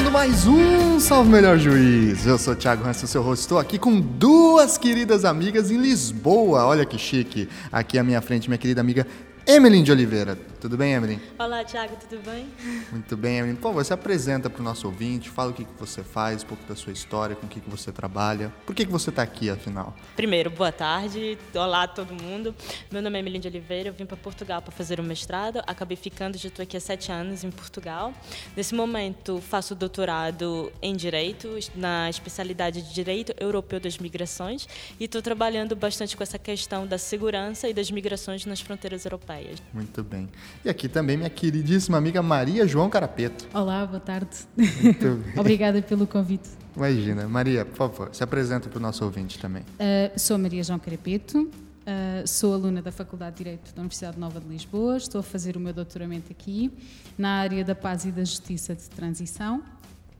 Começando mais um Salve Melhor Juiz. Eu sou o Thiago Hansen, seu host. Estou aqui com duas queridas amigas em Lisboa. Olha que chique. Aqui à minha frente, minha querida amiga Emeline de Oliveira. Tudo bem, Emeline? Olá, Thiago, tudo bem? Muito bem, Emeline. Por favor, se apresenta para o nosso ouvinte, fala o que, que você faz, um pouco da sua história, com o que, que você trabalha. Por que, que você está aqui, afinal? Primeiro, boa tarde. Olá a todo mundo. Meu nome é Emeline de Oliveira, eu vim para Portugal para fazer o mestrado. Acabei ficando, já estou aqui há sete anos em Portugal. Nesse momento, faço doutorado em Direito, na especialidade de Direito Europeu das Migrações, e estou trabalhando bastante com essa questão da segurança e das migrações nas fronteiras europeias. Muito bem. E aqui também minha queridíssima amiga Maria João Carapeto. Olá, boa tarde. Obrigada pelo convite. Imagina. Maria, por favor, se apresenta para o nosso ouvinte também. Uh, sou Maria João Carapeto, uh, sou aluna da Faculdade de Direito da Universidade Nova de Lisboa, estou a fazer o meu doutoramento aqui na área da paz e da justiça de transição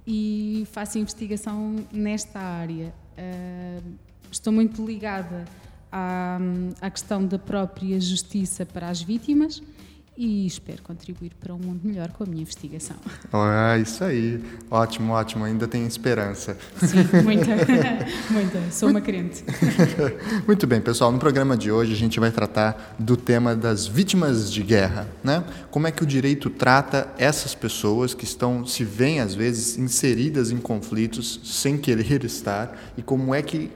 e faço investigação nesta área. Uh, estou muito ligada à, à questão da própria justiça para as vítimas e espero contribuir para um mundo melhor com a minha investigação. Ah, isso aí. Ótimo, ótimo. Ainda tem esperança. Sim, muita. muita. Sou uma crente. Muito bem, pessoal. No programa de hoje a gente vai tratar do tema das vítimas de guerra, né? Como é que o direito trata essas pessoas que estão se veem às vezes inseridas em conflitos sem querer estar e como é que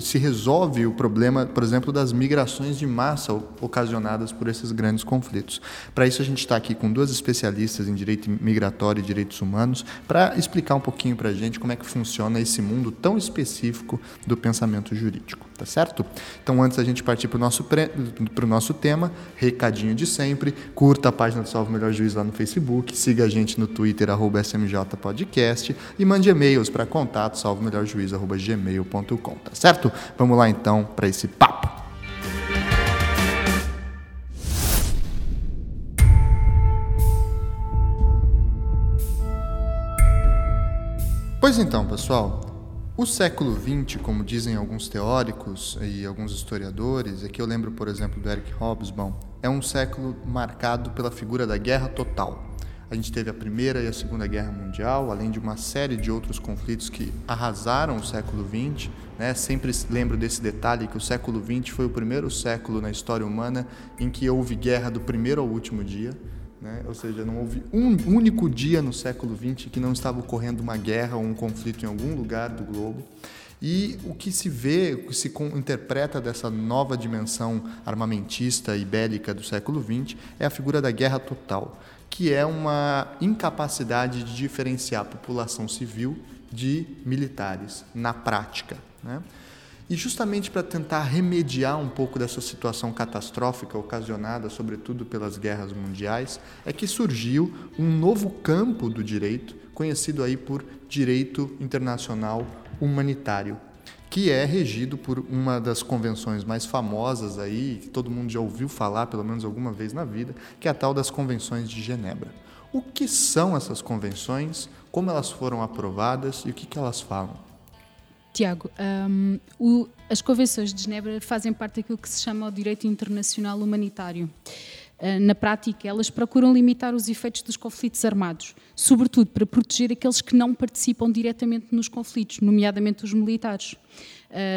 se resolve o problema, por exemplo, das migrações de massa ocasionadas por esses grandes conflitos. Para isso, a gente está aqui com duas especialistas em direito migratório e direitos humanos para explicar um pouquinho para a gente como é que funciona esse mundo tão específico do pensamento jurídico, tá certo? Então, antes da gente partir para o nosso, nosso tema, recadinho de sempre, curta a página do Salve Melhor Juiz lá no Facebook, siga a gente no Twitter, arroba smjpodcast e mande e-mails para contato salvemelhorjuiz.gmail.com, tá certo? Vamos lá então para esse papo. Pois então, pessoal, o século XX, como dizem alguns teóricos e alguns historiadores, aqui eu lembro, por exemplo, do Eric Hobsbawm, é um século marcado pela figura da guerra total. A gente teve a Primeira e a Segunda Guerra Mundial, além de uma série de outros conflitos que arrasaram o século XX. Né? Sempre lembro desse detalhe que o século XX foi o primeiro século na história humana em que houve guerra do primeiro ao último dia. Né? Ou seja, não houve um único dia no século XX que não estava ocorrendo uma guerra ou um conflito em algum lugar do globo. E o que se vê, o que se interpreta dessa nova dimensão armamentista e bélica do século XX é a figura da guerra total, que é uma incapacidade de diferenciar a população civil de militares na prática. Né? E justamente para tentar remediar um pouco dessa situação catastrófica ocasionada, sobretudo pelas guerras mundiais, é que surgiu um novo campo do direito, conhecido aí por direito internacional humanitário, que é regido por uma das convenções mais famosas aí, que todo mundo já ouviu falar pelo menos alguma vez na vida, que é a tal das convenções de Genebra. O que são essas convenções? Como elas foram aprovadas e o que, que elas falam? Tiago, um, o, as convenções de Genebra fazem parte daquilo que se chama o direito internacional humanitário. Uh, na prática, elas procuram limitar os efeitos dos conflitos armados, sobretudo para proteger aqueles que não participam diretamente nos conflitos, nomeadamente os militares.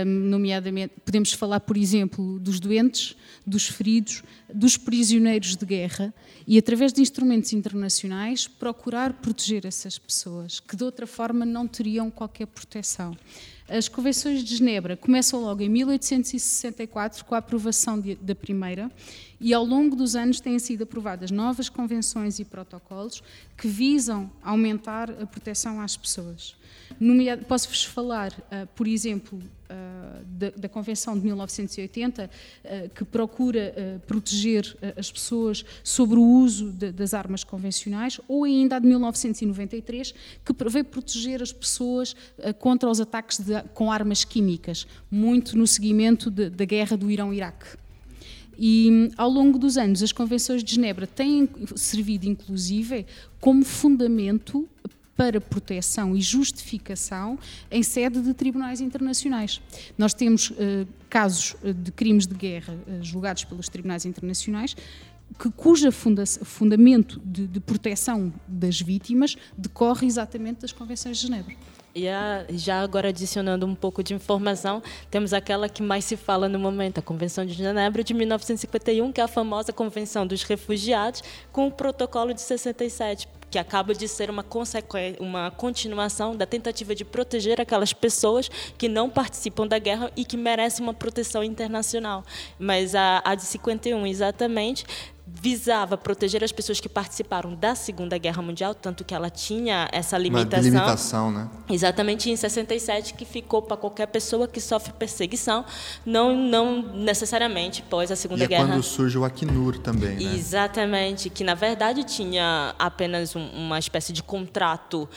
Nomeadamente, podemos falar, por exemplo, dos doentes, dos feridos, dos prisioneiros de guerra e, através de instrumentos internacionais, procurar proteger essas pessoas que, de outra forma, não teriam qualquer proteção. As convenções de Genebra começam logo em 1864 com a aprovação de, da primeira e ao longo dos anos têm sido aprovadas novas convenções e protocolos que visam aumentar a proteção às pessoas. Posso-vos falar, uh, por exemplo, uh, da, da, Convenção de 1980, uh, que procura proteger as pessoas sobre o uso de, das armas convencionais, ou ainda a de 1993, que prevê proteger as pessoas contra os ataques de, com armas químicas, muito no seguimento de, da guerra do Irão-Iraque. E ao longo dos anos, as convenções de Genebra têm servido, inclusive, como fundamento para proteção e justificação em sede de tribunais internacionais. Nós temos uh, casos eh, de crimes de guerra uh, julgados pelos tribunais internacionais que, cuja funda fundamento de, de proteção das vítimas decorre exatamente das Convenções de Genebra. E a, já agora adicionando um pouco de informação, temos aquela que mais se fala no momento, a Convenção de Genebra de 1951, que é a famosa Convenção dos Refugiados, com o Protocolo de 67, que acaba de ser uma, uma continuação da tentativa de proteger aquelas pessoas que não participam da guerra e que merecem uma proteção internacional. Mas a, a de 51, exatamente, visava proteger as pessoas que participaram da Segunda Guerra Mundial, tanto que ela tinha essa limitação. Uma limitação, né? Exatamente em 67 que ficou para qualquer pessoa que sofre perseguição, não não necessariamente pós a Segunda e é Guerra. quando surge o Acnur também, né? Exatamente, que na verdade tinha apenas um, uma espécie de contrato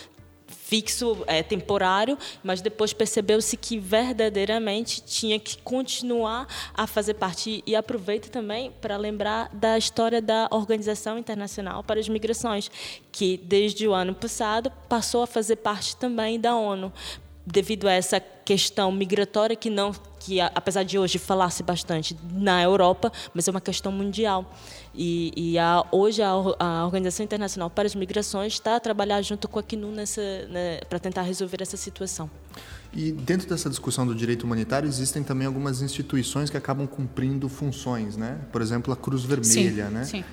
fixo, é, temporário, mas depois percebeu-se que verdadeiramente tinha que continuar a fazer parte. E aproveito também para lembrar da história da Organização Internacional para as Migrações, que desde o ano passado passou a fazer parte também da ONU, devido a essa questão migratória que não que apesar de hoje falar-se bastante na Europa, mas é uma questão mundial. E, e a, hoje a, a, Organização Internacional para as Migrações está a trabalhar junto com a CNU né, para tentar resolver essa situação. E dentro dessa discussão do direito humanitário existem também algumas instituições que acabam cumprindo funções, né? Por exemplo, a Cruz Vermelha, sim, né? Sim.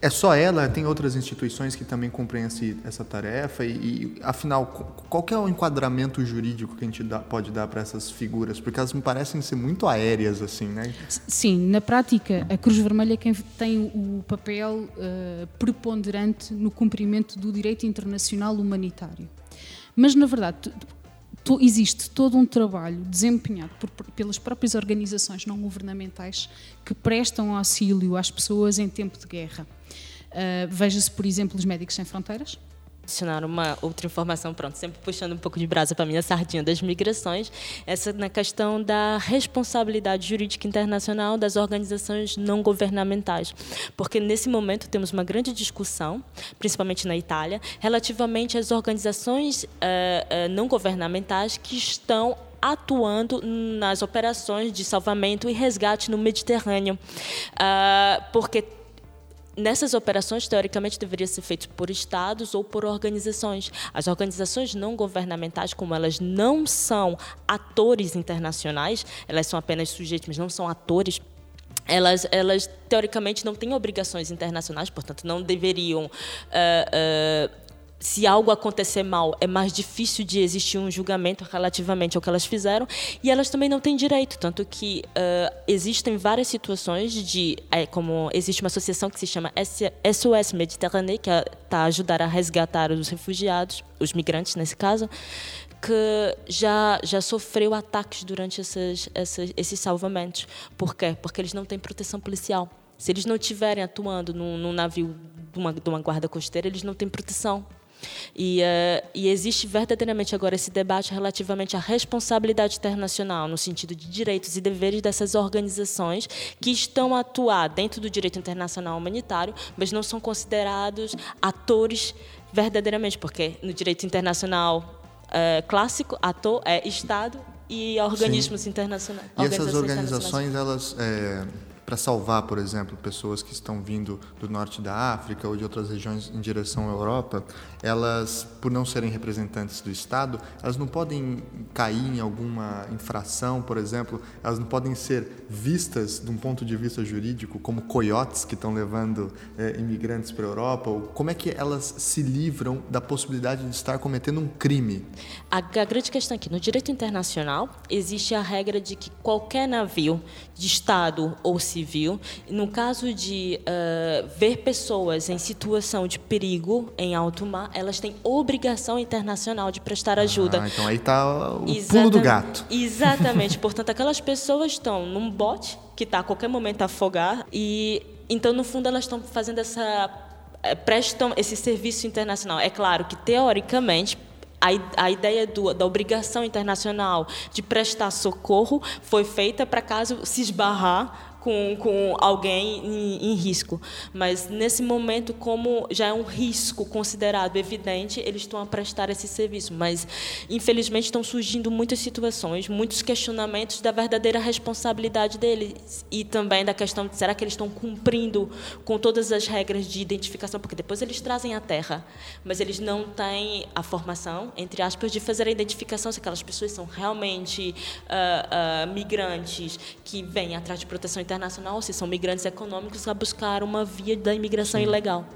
É só ela? Tem outras instituições que também cumprem esse, essa tarefa? E, e, afinal, qual é o enquadramento jurídico que a gente dá, pode dar para essas figuras? Porque elas me parecem ser muito aéreas, assim, né? Sim, na prática, a Cruz Vermelha é quem tem o papel uh, preponderante no cumprimento do direito internacional humanitário. Mas, na verdade, existe todo um trabalho desempenhado por, pelas próprias organizações não governamentais que prestam auxílio às pessoas em tempo de guerra. Uh, Veja-se, por exemplo, os Médicos Sem Fronteiras, adicionar uma outra informação, pronto, sempre puxando um pouco de brasa para minha sardinha das migrações, essa na questão da responsabilidade jurídica internacional das organizações não governamentais. Porque nesse momento temos uma grande discussão, principalmente na Itália, relativamente às organizações uh, uh, não governamentais que estão atuando nas operações de salvamento e resgate no Mediterrâneo, uh, porque nessas operações, teoricamente, deveria ser feito por estados ou por organizações. As organizações não governamentais, como elas não são atores internacionais, elas são apenas sujeitos, mas não são atores elas, elas teoricamente não têm obrigações internacionais, portanto não deveriam uh, uh, se algo acontecer mal, é mais difícil de existir um julgamento relativamente ao que elas fizeram. E elas também não têm direito, tanto que uh, existem várias situações de. É, como existe uma associação que se chama SOS Mediterrânea, que está a ajudar a resgatar os refugiados, os migrantes nesse caso, que já, já sofreu ataques durante essas, esses salvamentos. Por quê? Porque eles não têm proteção policial. Se eles não estiverem atuando num, num navio de uma, de uma guarda costeira, eles não têm proteção. E, uh, e, existe verdadeiramente agora esse debate relativamente à responsabilidade internacional, no sentido de direitos e deveres dessas organizações que estão a atuar dentro do direito internacional humanitário, mas não são considerados atores verdadeiramente, porque no direito internacional uh, clássico, ator é Estado e organismos Sim. internacionais. E essas organizações, elas. É para salvar, por exemplo, pessoas que estão vindo do norte da África ou de outras regiões em direção à Europa, elas, por não serem representantes do Estado, elas não podem cair em alguma infração, por exemplo, elas não podem ser vistas, de um ponto de vista jurídico, como coiotes que estão levando é, imigrantes para a Europa? Ou como é que elas se livram da possibilidade de estar cometendo um crime? A, a grande questão é que no direito internacional existe a regra de que qualquer navio de Estado ou civil. No caso de uh, ver pessoas em situação de perigo em alto mar, elas têm obrigação internacional de prestar ajuda. Ah, então aí está o Exatamente. pulo do gato. Exatamente. Portanto, aquelas pessoas estão num bote que está a qualquer momento a afogar e então no fundo elas estão fazendo essa eh, prestam esse serviço internacional. É claro que teoricamente a, a ideia do, da obrigação internacional de prestar socorro foi feita para caso se esbarrar com, com alguém em, em, risco. Mas, nesse momento, como já é um risco considerado evidente, eles estão a prestar esse serviço. Mas, infelizmente, estão surgindo muitas situações, muitos questionamentos da verdadeira responsabilidade deles e também da questão de será que eles estão cumprindo com todas as regras de identificação, porque depois eles trazem a terra, mas eles não têm a formação, entre aspas, de fazer a identificação se aquelas pessoas são realmente uh, uh, migrantes que vêm atrás de proteção internacional ou se são migrantes econômicos a buscar uma via da imigração Sim. ilegal.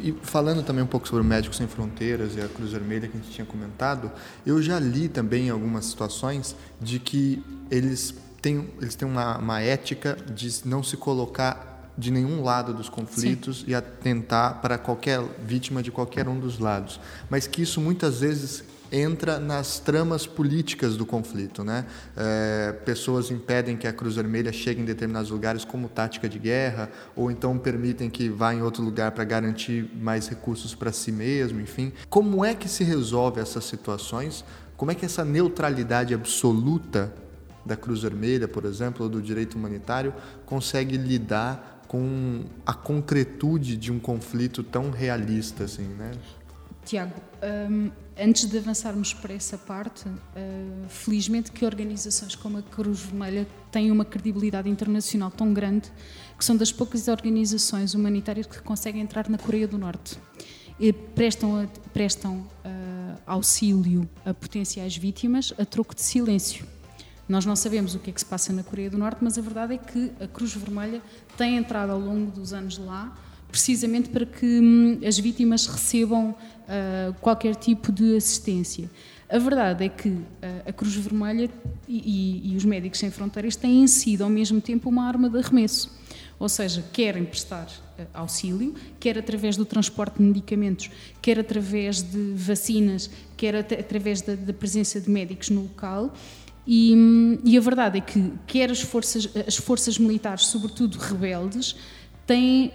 E falando também um pouco sobre o Médicos Sem Fronteiras e a Cruz Vermelha que a gente tinha comentado, eu já li também algumas situações de que eles têm, eles têm uma, uma ética de não se colocar de nenhum lado dos conflitos Sim. e atentar para qualquer vítima de qualquer um dos lados, mas que isso muitas vezes entra nas tramas políticas do conflito. Né? É, pessoas impedem que a Cruz Vermelha chegue em determinados lugares como tática de guerra, ou então permitem que vá em outro lugar para garantir mais recursos para si mesmo, enfim. Como é que se resolve essas situações? Como é que essa neutralidade absoluta da Cruz Vermelha, por exemplo, ou do direito humanitário, consegue lidar com a concretude de um conflito tão realista assim, né? Tiago, um, antes de avançarmos para essa parte, uh, felizmente que organizações como a Cruz Vermelha têm uma credibilidade internacional tão grande que são das poucas organizações humanitárias que conseguem entrar na Coreia do Norte e prestam, prestam uh, auxílio a potenciais vítimas a troco de silêncio. Nós não sabemos o que é que se passa na Coreia do Norte, mas a verdade é que a Cruz Vermelha tem entrado ao longo dos anos lá precisamente para que hum, as vítimas recebam uh, qualquer tipo de assistência. A verdade é que uh, a Cruz Vermelha e, e, os Médicos Sem Fronteiras têm sido ao mesmo tempo uma arma de arremesso. Ou seja, querem prestar uh, auxílio, quer através do transporte de medicamentos, quer através de vacinas, quer at através da, da, presença de médicos no local. E, hum, e, a verdade é que quer as forças, as forças militares, sobretudo rebeldes, têm,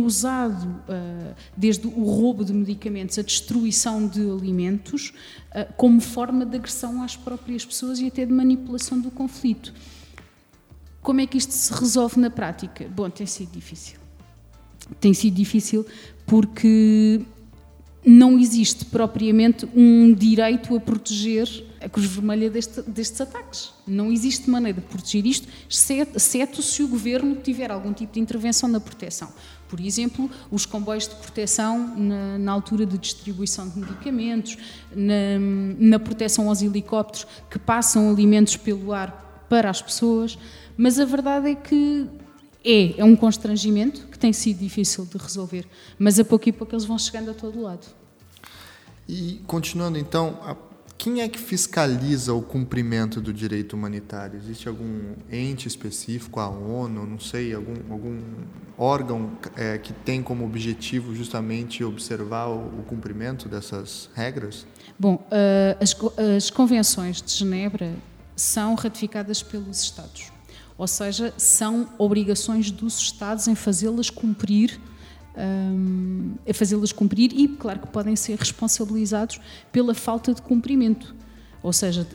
uh, usado, uh, desde o roubo de medicamentos, a destruição de alimentos, uh, como forma de agressão às próprias pessoas e até de manipulação do conflito. Como é que isto se resolve na prática? Bom, tem sido difícil. Tem sido difícil porque não existe propriamente um direito a proteger a Cruz Vermelha deste, destes ataques. Não existe maneira de proteger isto, exceto se o governo tiver algum tipo de intervenção na proteção. Por exemplo, os comboios de proteção na, na altura de distribuição de medicamentos, na, na proteção aos helicópteros que passam alimentos pelo ar para as pessoas. Mas a verdade é que é, é um constrangimento que tem sido difícil de resolver, mas a pouco e pouco eles vão chegando a todo lado. E continuando então, quem é que fiscaliza o cumprimento do direito humanitário? Existe algum ente específico, a ONU, não sei, algum, algum órgão é, que tem como objetivo justamente observar o, o cumprimento dessas regras? Bom, uh, as, as convenções de Genebra são ratificadas pelos Estados. Ou seja, são obrigações dos Estados em fazê-las cumprir um, a fazê-las cumprir e, claro, que podem ser responsabilizados pela falta de cumprimento. Ou seja,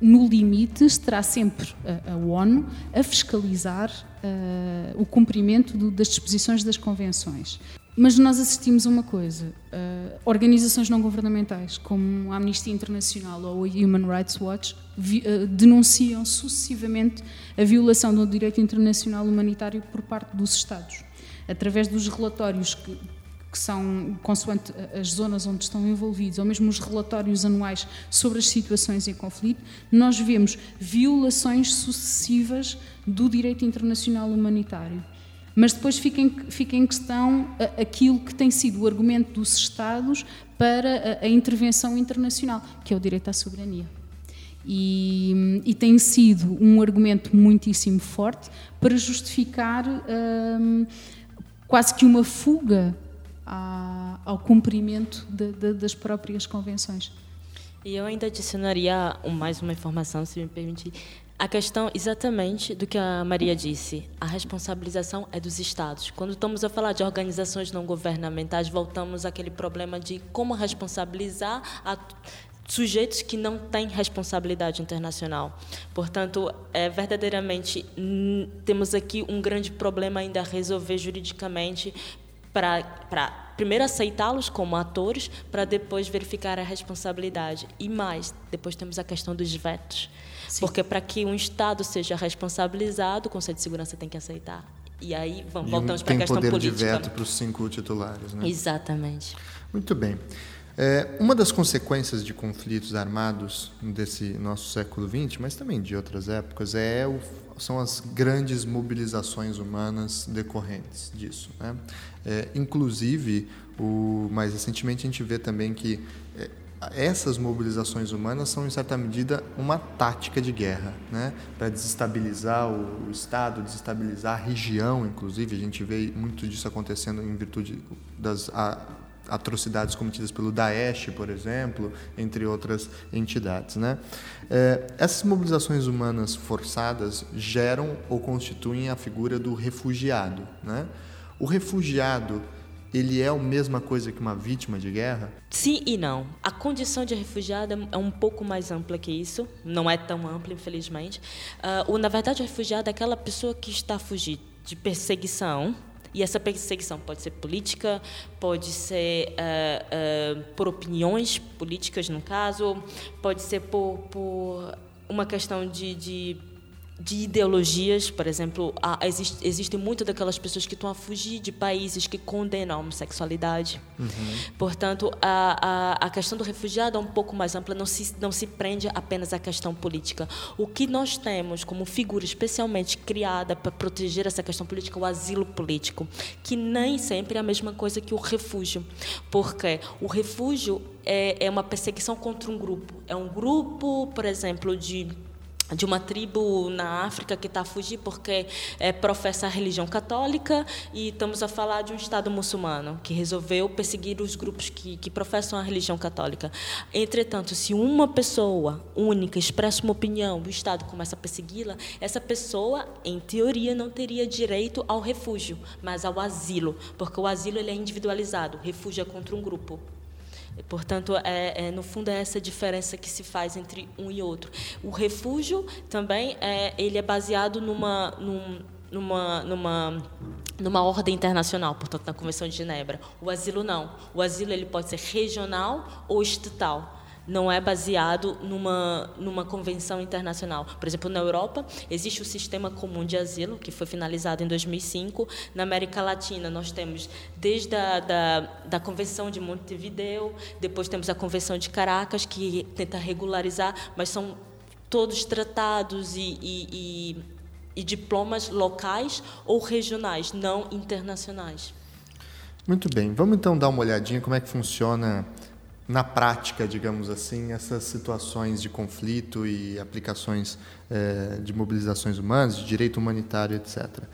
no limite, estará sempre a, a ONU a fiscalizar uh, o cumprimento do, das disposições das convenções. Mas nós assistimos a uma coisa: uh, organizações não governamentais, como a Amnistia Internacional ou a Human Rights Watch, vi, uh, denunciam sucessivamente a violação do direito internacional humanitário por parte dos Estados. Através dos relatórios que, que são consoante as zonas onde estão envolvidos, ou mesmo os relatórios anuais sobre as situações em conflito, nós vemos violações sucessivas do direito internacional humanitário. Mas depois fica em, fica em questão aquilo que tem sido o argumento dos Estados para a, a intervenção internacional, que é o direito à soberania. E, e, tem sido um argumento muitíssimo forte para justificar hum, quase que uma fuga à, ao cumprimento de, de, das próprias convenções. E eu ainda adicionaria mais uma informação, se me permitir. A questão exatamente do que a Maria disse, a responsabilização é dos estados. Quando estamos a falar de organizações não governamentais, voltamos àquele problema de como responsabilizar a sujeitos que não têm responsabilidade internacional. Portanto, é, verdadeiramente temos aqui um grande problema ainda a resolver juridicamente para primeiro aceitá-los como atores, para depois verificar a responsabilidade. E mais, depois temos a questão dos vetos. Sim. Porque para que um Estado seja responsabilizado, o Conselho de Segurança tem que aceitar. E aí vamos, voltamos para a questão política. Tem poder de veto para os cinco titulares, né? Exatamente. Muito bem. É, uma das consequências de conflitos armados desse nosso século XX, mas também de outras épocas, é o, são as grandes mobilizações humanas decorrentes disso. Né? É, inclusive, o, mais recentemente a gente vê também que é, essas mobilizações humanas são, em certa medida, uma tática de guerra, né? para desestabilizar o, Estado, desestabilizar a região, inclusive. A gente vê muito disso acontecendo em virtude das atrocidades cometidas pelo Daesh, por exemplo, entre outras entidades. Né? É, essas mobilizações humanas forçadas geram ou constituem a figura do refugiado. Né? O refugiado ele é a mesma coisa que uma vítima de guerra? Sim e não. A condição de refugiado é um pouco mais ampla que isso, não é tão ampla, infelizmente. Uh, na verdade, o refugiado é aquela pessoa que está a fugir de perseguição, e essa perseguição pode ser política, pode ser uh, uh, por opiniões políticas, no caso, pode ser por, por uma questão de, de de ideologias, por exemplo, há, existe, existem muito daquelas pessoas que estão a fugir de países que condenam a homossexualidade. Uhum. Portanto, a, a, a, questão do refugiado é um pouco mais ampla, não se, não se prende apenas à questão política. O que nós temos como figura especialmente criada para proteger essa questão política é o asilo político, que nem sempre é a mesma coisa que o refúgio, porque o refúgio é, é uma perseguição contra um grupo. É um grupo, por exemplo, de de uma tribo na África que está a fugir porque é, professa a religião católica e estamos a falar de um Estado muçulmano que resolveu perseguir os grupos que, que professam a religião católica. Entretanto, se uma pessoa única expressa uma opinião, o Estado começa a persegui-la, essa pessoa, em teoria, não teria direito ao refúgio, mas ao asilo, porque o asilo ele é individualizado, refúgio é contra um grupo. Portanto, é, é, no fundo é essa diferença que se faz entre um e outro. O refúgio também é, ele é baseado numa, num, numa, numa, numa ordem internacional, portanto, na Convenção de Genebra. O asilo não. O asilo ele pode ser regional ou estatal não é baseado numa, numa convenção internacional. Por exemplo, na Europa, existe o Sistema Comum de Asilo, que foi finalizado em 2005. Na América Latina, nós temos desde a da, da Convenção de Montevideo, depois temos a Convenção de Caracas, que tenta regularizar, mas são todos tratados e, e, e, e diplomas locais ou regionais, não internacionais. Muito bem. Vamos então dar uma olhadinha como é que funciona na prática, digamos assim, essas situações de conflito e aplicações é, de mobilizações humanas, de direito humanitário, etc.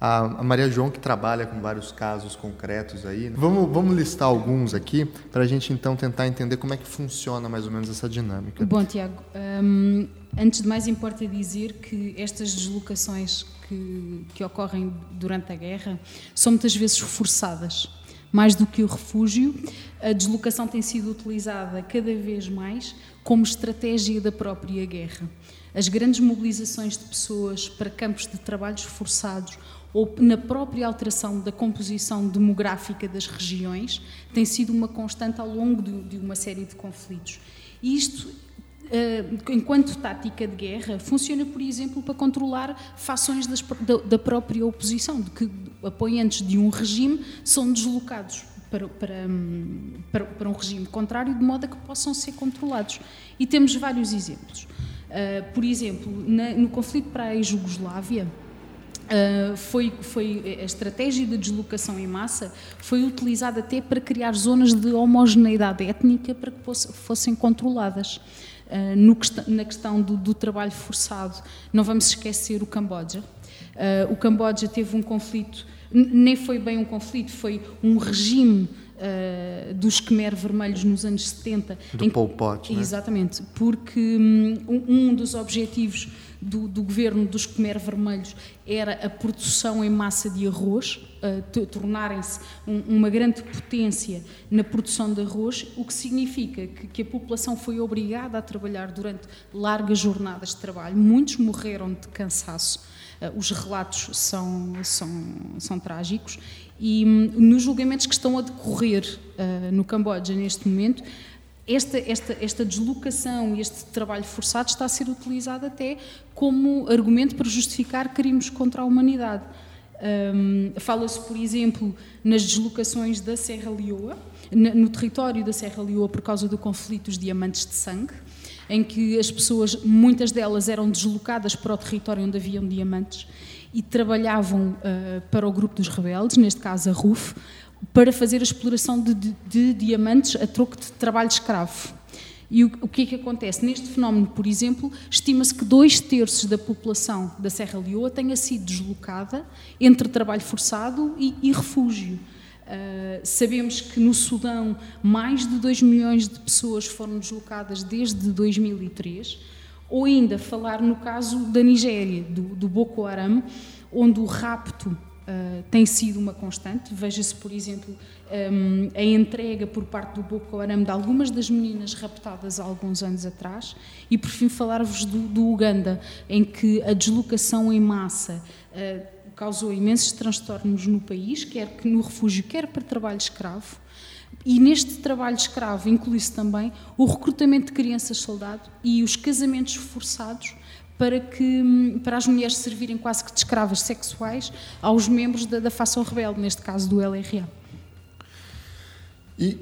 A, a, Maria João, que trabalha com vários casos concretos aí, vamos, vamos listar alguns aqui para a gente então tentar entender como é que funciona mais ou menos essa dinâmica. Bom, Tiago, hum, antes de mais importa dizer que estas deslocações que, que ocorrem durante a guerra são muitas vezes forçadas mais do que o refúgio, a deslocação tem sido utilizada cada vez mais como estratégia da própria guerra. As grandes mobilizações de pessoas para campos de trabalhos forçados ou na própria alteração da composição demográfica das regiões tem sido uma constante ao longo de, uma série de conflitos. Isto enquanto tática de guerra, funciona, por exemplo, para controlar fações das, da, da, própria oposição, de que apoiantes de um regime são deslocados para, para, para, para um regime contrário, de modo a que possam ser controlados. E temos vários exemplos. Uh, por exemplo, na, no conflito para a Jugoslávia, Uh, foi, foi, a estratégia de deslocação em massa foi utilizada até para criar zonas de homogeneidade étnica para que fossem controladas. Uh, no, na questão do, do, trabalho forçado, não vamos esquecer o Camboja. Uh, o Camboja teve um conflito, nem foi bem um conflito, foi um regime uh, dos Khmer vermelhos nos anos 70. Do em, Pol Pot, né? Exatamente, porque um, um dos objetivos do, do, governo dos Khmer vermelhos era a produção em massa de arroz, tornarem-se um, uma grande potência na produção de arroz, o que significa que, que, a população foi obrigada a trabalhar durante largas jornadas de trabalho. Muitos morreram de cansaço. Uh, os relatos são, são, são trágicos e um, nos julgamentos que estão a decorrer uh, no Camboja neste momento, esta, esta, esta deslocação e este trabalho forçado está a ser utilizado até como argumento para justificar crimes contra a humanidade. Um, Fala-se, por exemplo, nas deslocações da Serra Leoa, no território da Serra Leoa, por causa do conflito dos diamantes de sangue, em que as pessoas, muitas delas eram deslocadas para o território onde haviam diamantes e trabalhavam uh, para o grupo dos rebeldes, neste caso a RUF, para fazer a exploração de, de, de diamantes a troco de trabalho escravo. E o, o, que é que acontece? Neste fenómeno, por exemplo, estima-se que dois terços da população da Serra Leoa tenha sido deslocada entre trabalho forçado e, e refúgio. Uh, sabemos que no Sudão mais de 2 milhões de pessoas foram deslocadas desde 2003, ou ainda falar no caso da Nigéria, do, do Boko Haram, onde o rapto uh, tem sido uma constante. Veja-se, por exemplo, um, a entrega por parte do Boko Haram de algumas das meninas raptadas há alguns anos atrás. E, por fim, falar-vos do, do, Uganda, em que a deslocação em massa uh, causou imensos transtornos no país, quer que no refúgio, quer para trabalho escravo. E neste trabalho escravo inclui-se também o recrutamento de crianças soldado e os casamentos forçados para, que, para as mulheres servirem quase que de escravas sexuais aos membros da, da facção rebelde, neste caso do LRA. E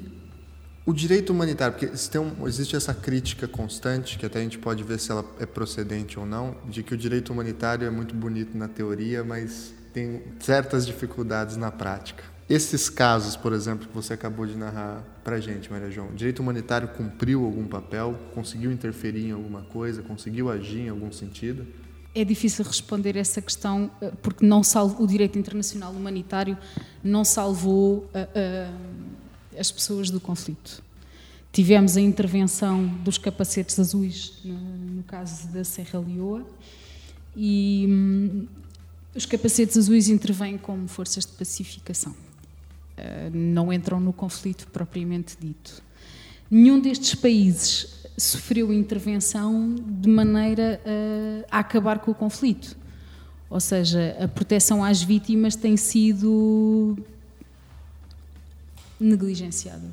o direito humanitário, porque um, existe essa crítica constante, que até a gente pode ver se ela é procedente ou não, de que o direito humanitário é muito bonito na teoria, mas tem certas dificuldades na prática. Esses casos, por exemplo, que você acabou de narrar para gente, Maria João, direito humanitário cumpriu algum papel? Conseguiu interferir em alguma coisa? Conseguiu agir em algum sentido? É difícil responder essa questão eh, porque não salvo, o direito internacional humanitário não salvou uh, uh, as pessoas do conflito. Tivemos a intervenção dos capacetes azuis, no, no caso da Serra Leoa, e hum, os capacetes azuis intervêm como forças de pacificação. Eh, não entram no conflito propriamente dito. Nenhum destes países sofreu intervenção de maneira a acabar com o conflito. Ou seja, a proteção às vítimas tem sido negligenciada.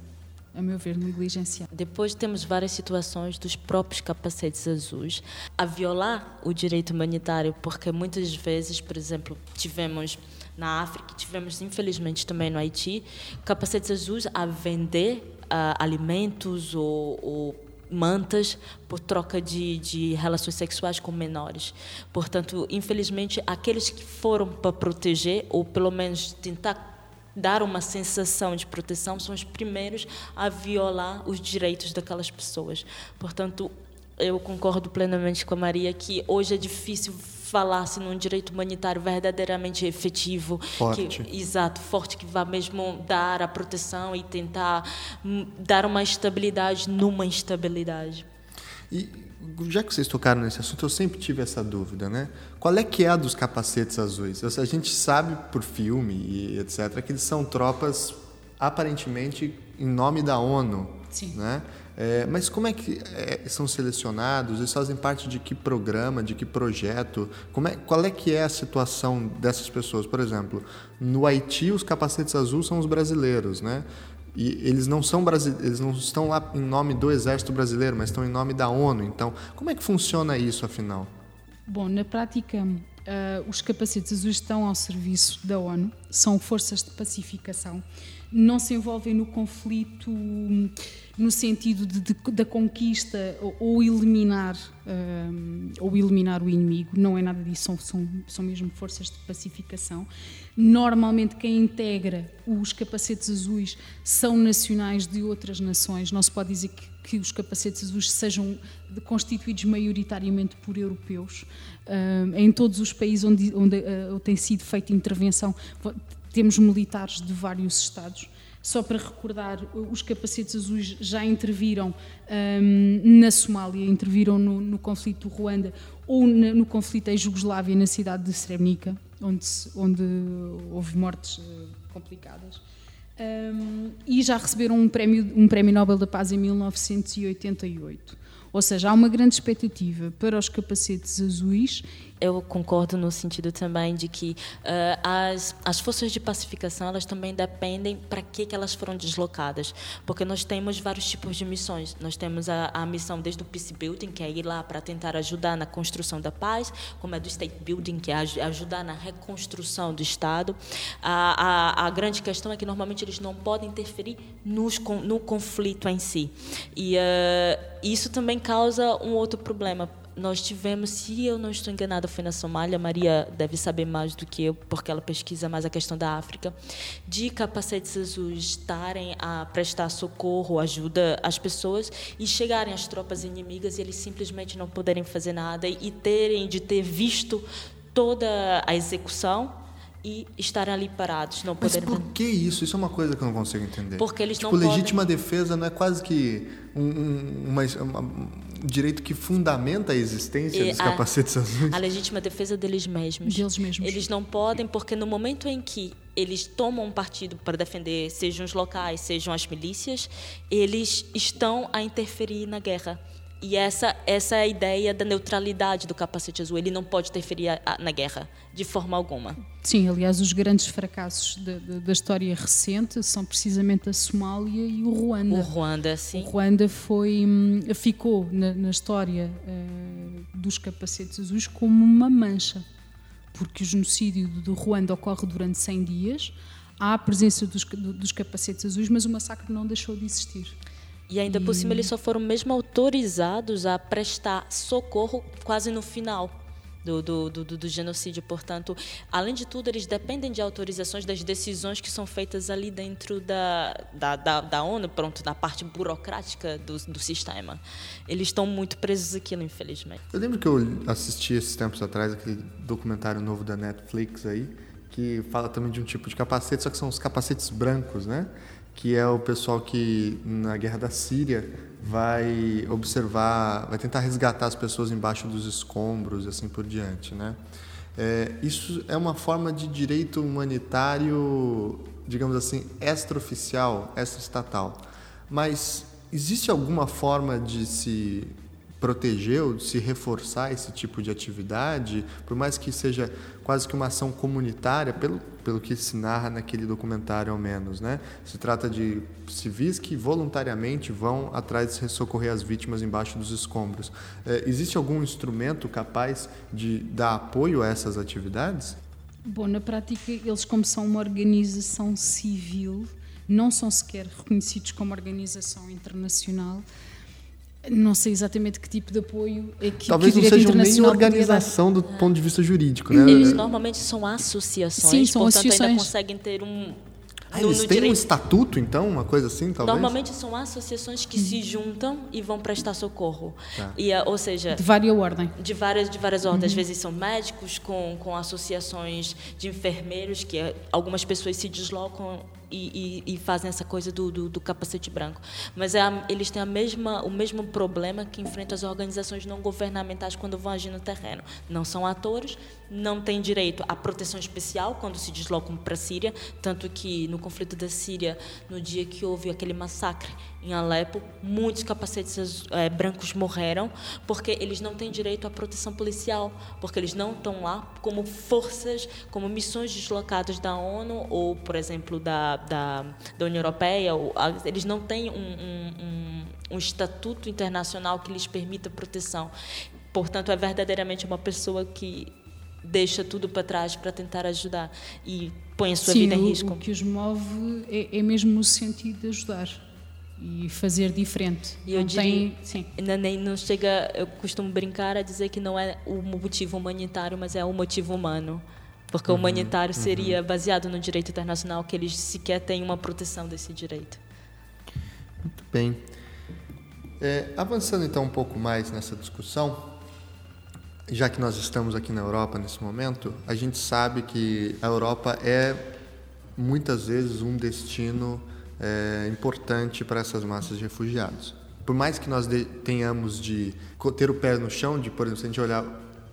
A meu ver, negligenciada. Depois temos várias situações dos próprios capacetes azuis a violar o direito humanitário, porque muitas vezes, por exemplo, tivemos na África, tivemos infelizmente também no Haiti, capacetes azuis a vender uh, alimentos ou, ou, mantas por troca de, de relações sexuais com menores. Portanto, infelizmente, aqueles que foram para proteger, ou pelo menos tentar dar uma sensação de proteção, são os primeiros a violar os direitos daquelas pessoas. Portanto, eu concordo plenamente com a Maria que hoje é difícil falar-se num direito humanitário verdadeiramente efetivo, forte. Que, exato, forte, que vá mesmo dar a proteção e tentar hum, dar uma estabilidade numa instabilidade. E já que vocês tocaram nesse assunto, eu sempre tive essa dúvida, né? Qual é que é a dos capacetes azuis? A gente sabe por filme e etc que eles são tropas aparentemente em nome da ONU, Sim. né? É, mas como é que é, são selecionados? Eles fazem parte de que programa, de que projeto? Como é, qual é que é a situação dessas pessoas? Por exemplo, no Haiti os capacetes azuis são os brasileiros, né? E eles não são eles não estão lá em nome do Exército Brasileiro, mas estão em nome da ONU. Então, como é que funciona isso, afinal? Bom, na prática, uh, os capacetes azuis estão ao serviço da ONU, são forças de pacificação, não se envolvem no conflito no sentido de, de, da conquista ou, ou eliminar um, ou eliminar o inimigo. Não é nada disso, são, são, são mesmo forças de pacificação. Normalmente quem integra os capacetes azuis são nacionais de outras nações. Não se pode dizer que, que os capacetes azuis sejam constituídos maioritariamente por europeus. Um, em todos os países onde, onde uh, tem sido feita intervenção temos militares de vários estados. Só para recordar, os capacetes azuis já interviram um, na Somália, interviram no, no conflito do Ruanda ou na, no conflito em Jugoslávia, na cidade de Srebrenica, onde, onde houve mortes uh, complicadas. Um, e já receberam um prémio, um prémio Nobel da Paz em 1988. Ou seja, há uma grande expectativa para os capacetes azuis eu concordo no sentido também de que uh, as, as forças de pacificação elas também dependem para que, que elas foram deslocadas, porque nós temos vários tipos de missões. Nós temos a, a missão desde o peace building, que é ir lá para tentar ajudar na construção da paz, como é do state building, que é ajudar na reconstrução do Estado. A, a, a grande questão é que normalmente eles não podem interferir nos, no conflito em si. E uh, isso também causa um outro problema nós tivemos, se eu não estou enganada, foi na Somália, Maria deve saber mais do que eu, porque ela pesquisa mais a questão da África, de capacetes azuis estarem a prestar socorro, ajuda às pessoas e chegarem às tropas inimigas e eles simplesmente não poderem fazer nada e terem de ter visto toda a execução e estarem ali parados, não Mas poderem. por que isso? Isso é uma coisa que eu não consigo entender. Porque eles tipo, não legítima podem... defesa não é quase que um, um, uma, um, direito que fundamenta a existência e dos a, capacetes azuis? A legítima defesa deles mesmos. Deles mesmos. Eles não podem, porque no momento em que eles tomam um partido para defender, sejam os locais, sejam as milícias, eles estão a interferir na guerra. E essa, essa é a ideia da neutralidade do capacete azul. Ele não pode interferir a, a, na guerra, de forma alguma. Sim, aliás, os grandes fracassos da, da, da, história recente são precisamente a Somália e o Ruanda. O Ruanda, sim. O Ruanda foi, hum, ficou na, na história uh, dos capacetes azuis como uma mancha, porque o genocídio do Ruanda ocorre durante 100 dias, há a presença dos, dos capacetes azuis, mas o massacre não deixou de existir. E ainda por cima eles só foram mesmo autorizados a prestar socorro quase no final do, do, do, do, genocídio. Portanto, além de tudo, eles dependem de autorizações das decisões que são feitas ali dentro da, da, da, da ONU, pronto, da parte burocrática do, do sistema. Eles estão muito presos aquilo, infelizmente. Eu lembro que eu assisti esses tempos atrás aquele documentário novo da Netflix aí, que fala também de um tipo de capacete, só que são os capacetes brancos, né? Que é o pessoal que na guerra da Síria vai observar, vai tentar resgatar as pessoas embaixo dos escombros e assim por diante, né? É, isso é uma forma de direito humanitário, digamos assim, extraoficial, extraestatal. Mas existe alguma forma de se proteger ou se reforçar esse tipo de atividade, por mais que seja quase que uma ação comunitária, pelo, pelo que se narra naquele documentário ao menos, né? Se trata de civis que voluntariamente vão atrás de socorrer as vítimas embaixo dos escombros. É, existe algum instrumento capaz de dar apoio a essas atividades? Bom, na prática, eles como são uma organização civil, não são sequer reconhecidos como organização internacional, não sei exatamente que tipo de apoio é que Talvez que não sejam nem organização do ponto de vista jurídico, né? Eles normalmente são associações, Sim, são portanto associações. ainda conseguem ter um ah, no, eles no têm direito... um estatuto, então, uma coisa assim, talvez? Normalmente são associações que se juntam e vão prestar socorro. Tá. E, eh, ou seja... De várias ordens. De várias, de várias ordens. Uhum. Às vezes são médicos com, com associações de enfermeiros, que eh, algumas pessoas se deslocam e, e, e, fazem essa coisa do, do, do capacete branco. Mas é a, eles têm a mesma, o mesmo problema que enfrentam as organizações não governamentais quando vão agir no terreno. Não são atores, não têm direito à proteção especial quando se deslocam para a Síria, tanto que no conflito da Síria, no dia que houve aquele massacre em Alepo, muitos capacetes é, brancos morreram porque eles não têm direito à proteção policial, porque eles não estão lá como forças, como missões deslocadas da ONU ou, por exemplo, da, da, da União Europeia. Ou, eles não têm um, um, um, um estatuto internacional que lhes permita proteção. Portanto, é verdadeiramente uma pessoa que deixa tudo para trás para tentar ajudar e põe a sua Sim, vida em risco. O que os move é, é mesmo o sentido de ajudar e fazer diferente. E eu não diria, tem. Ainda nem não chega, eu costumo brincar a dizer que não é o motivo humanitário, mas é o motivo humano. Porque uhum, o humanitário uhum. seria baseado no direito internacional, que eles sequer têm uma proteção desse direito. Muito bem. É, avançando então um pouco mais nessa discussão, já que nós estamos aqui na Europa nesse momento, a gente sabe que a Europa é muitas vezes um destino é, importante para essas massas de refugiados. Por mais que nós de, tenhamos de ter o pé no chão, de por exemplo, se a gente olhar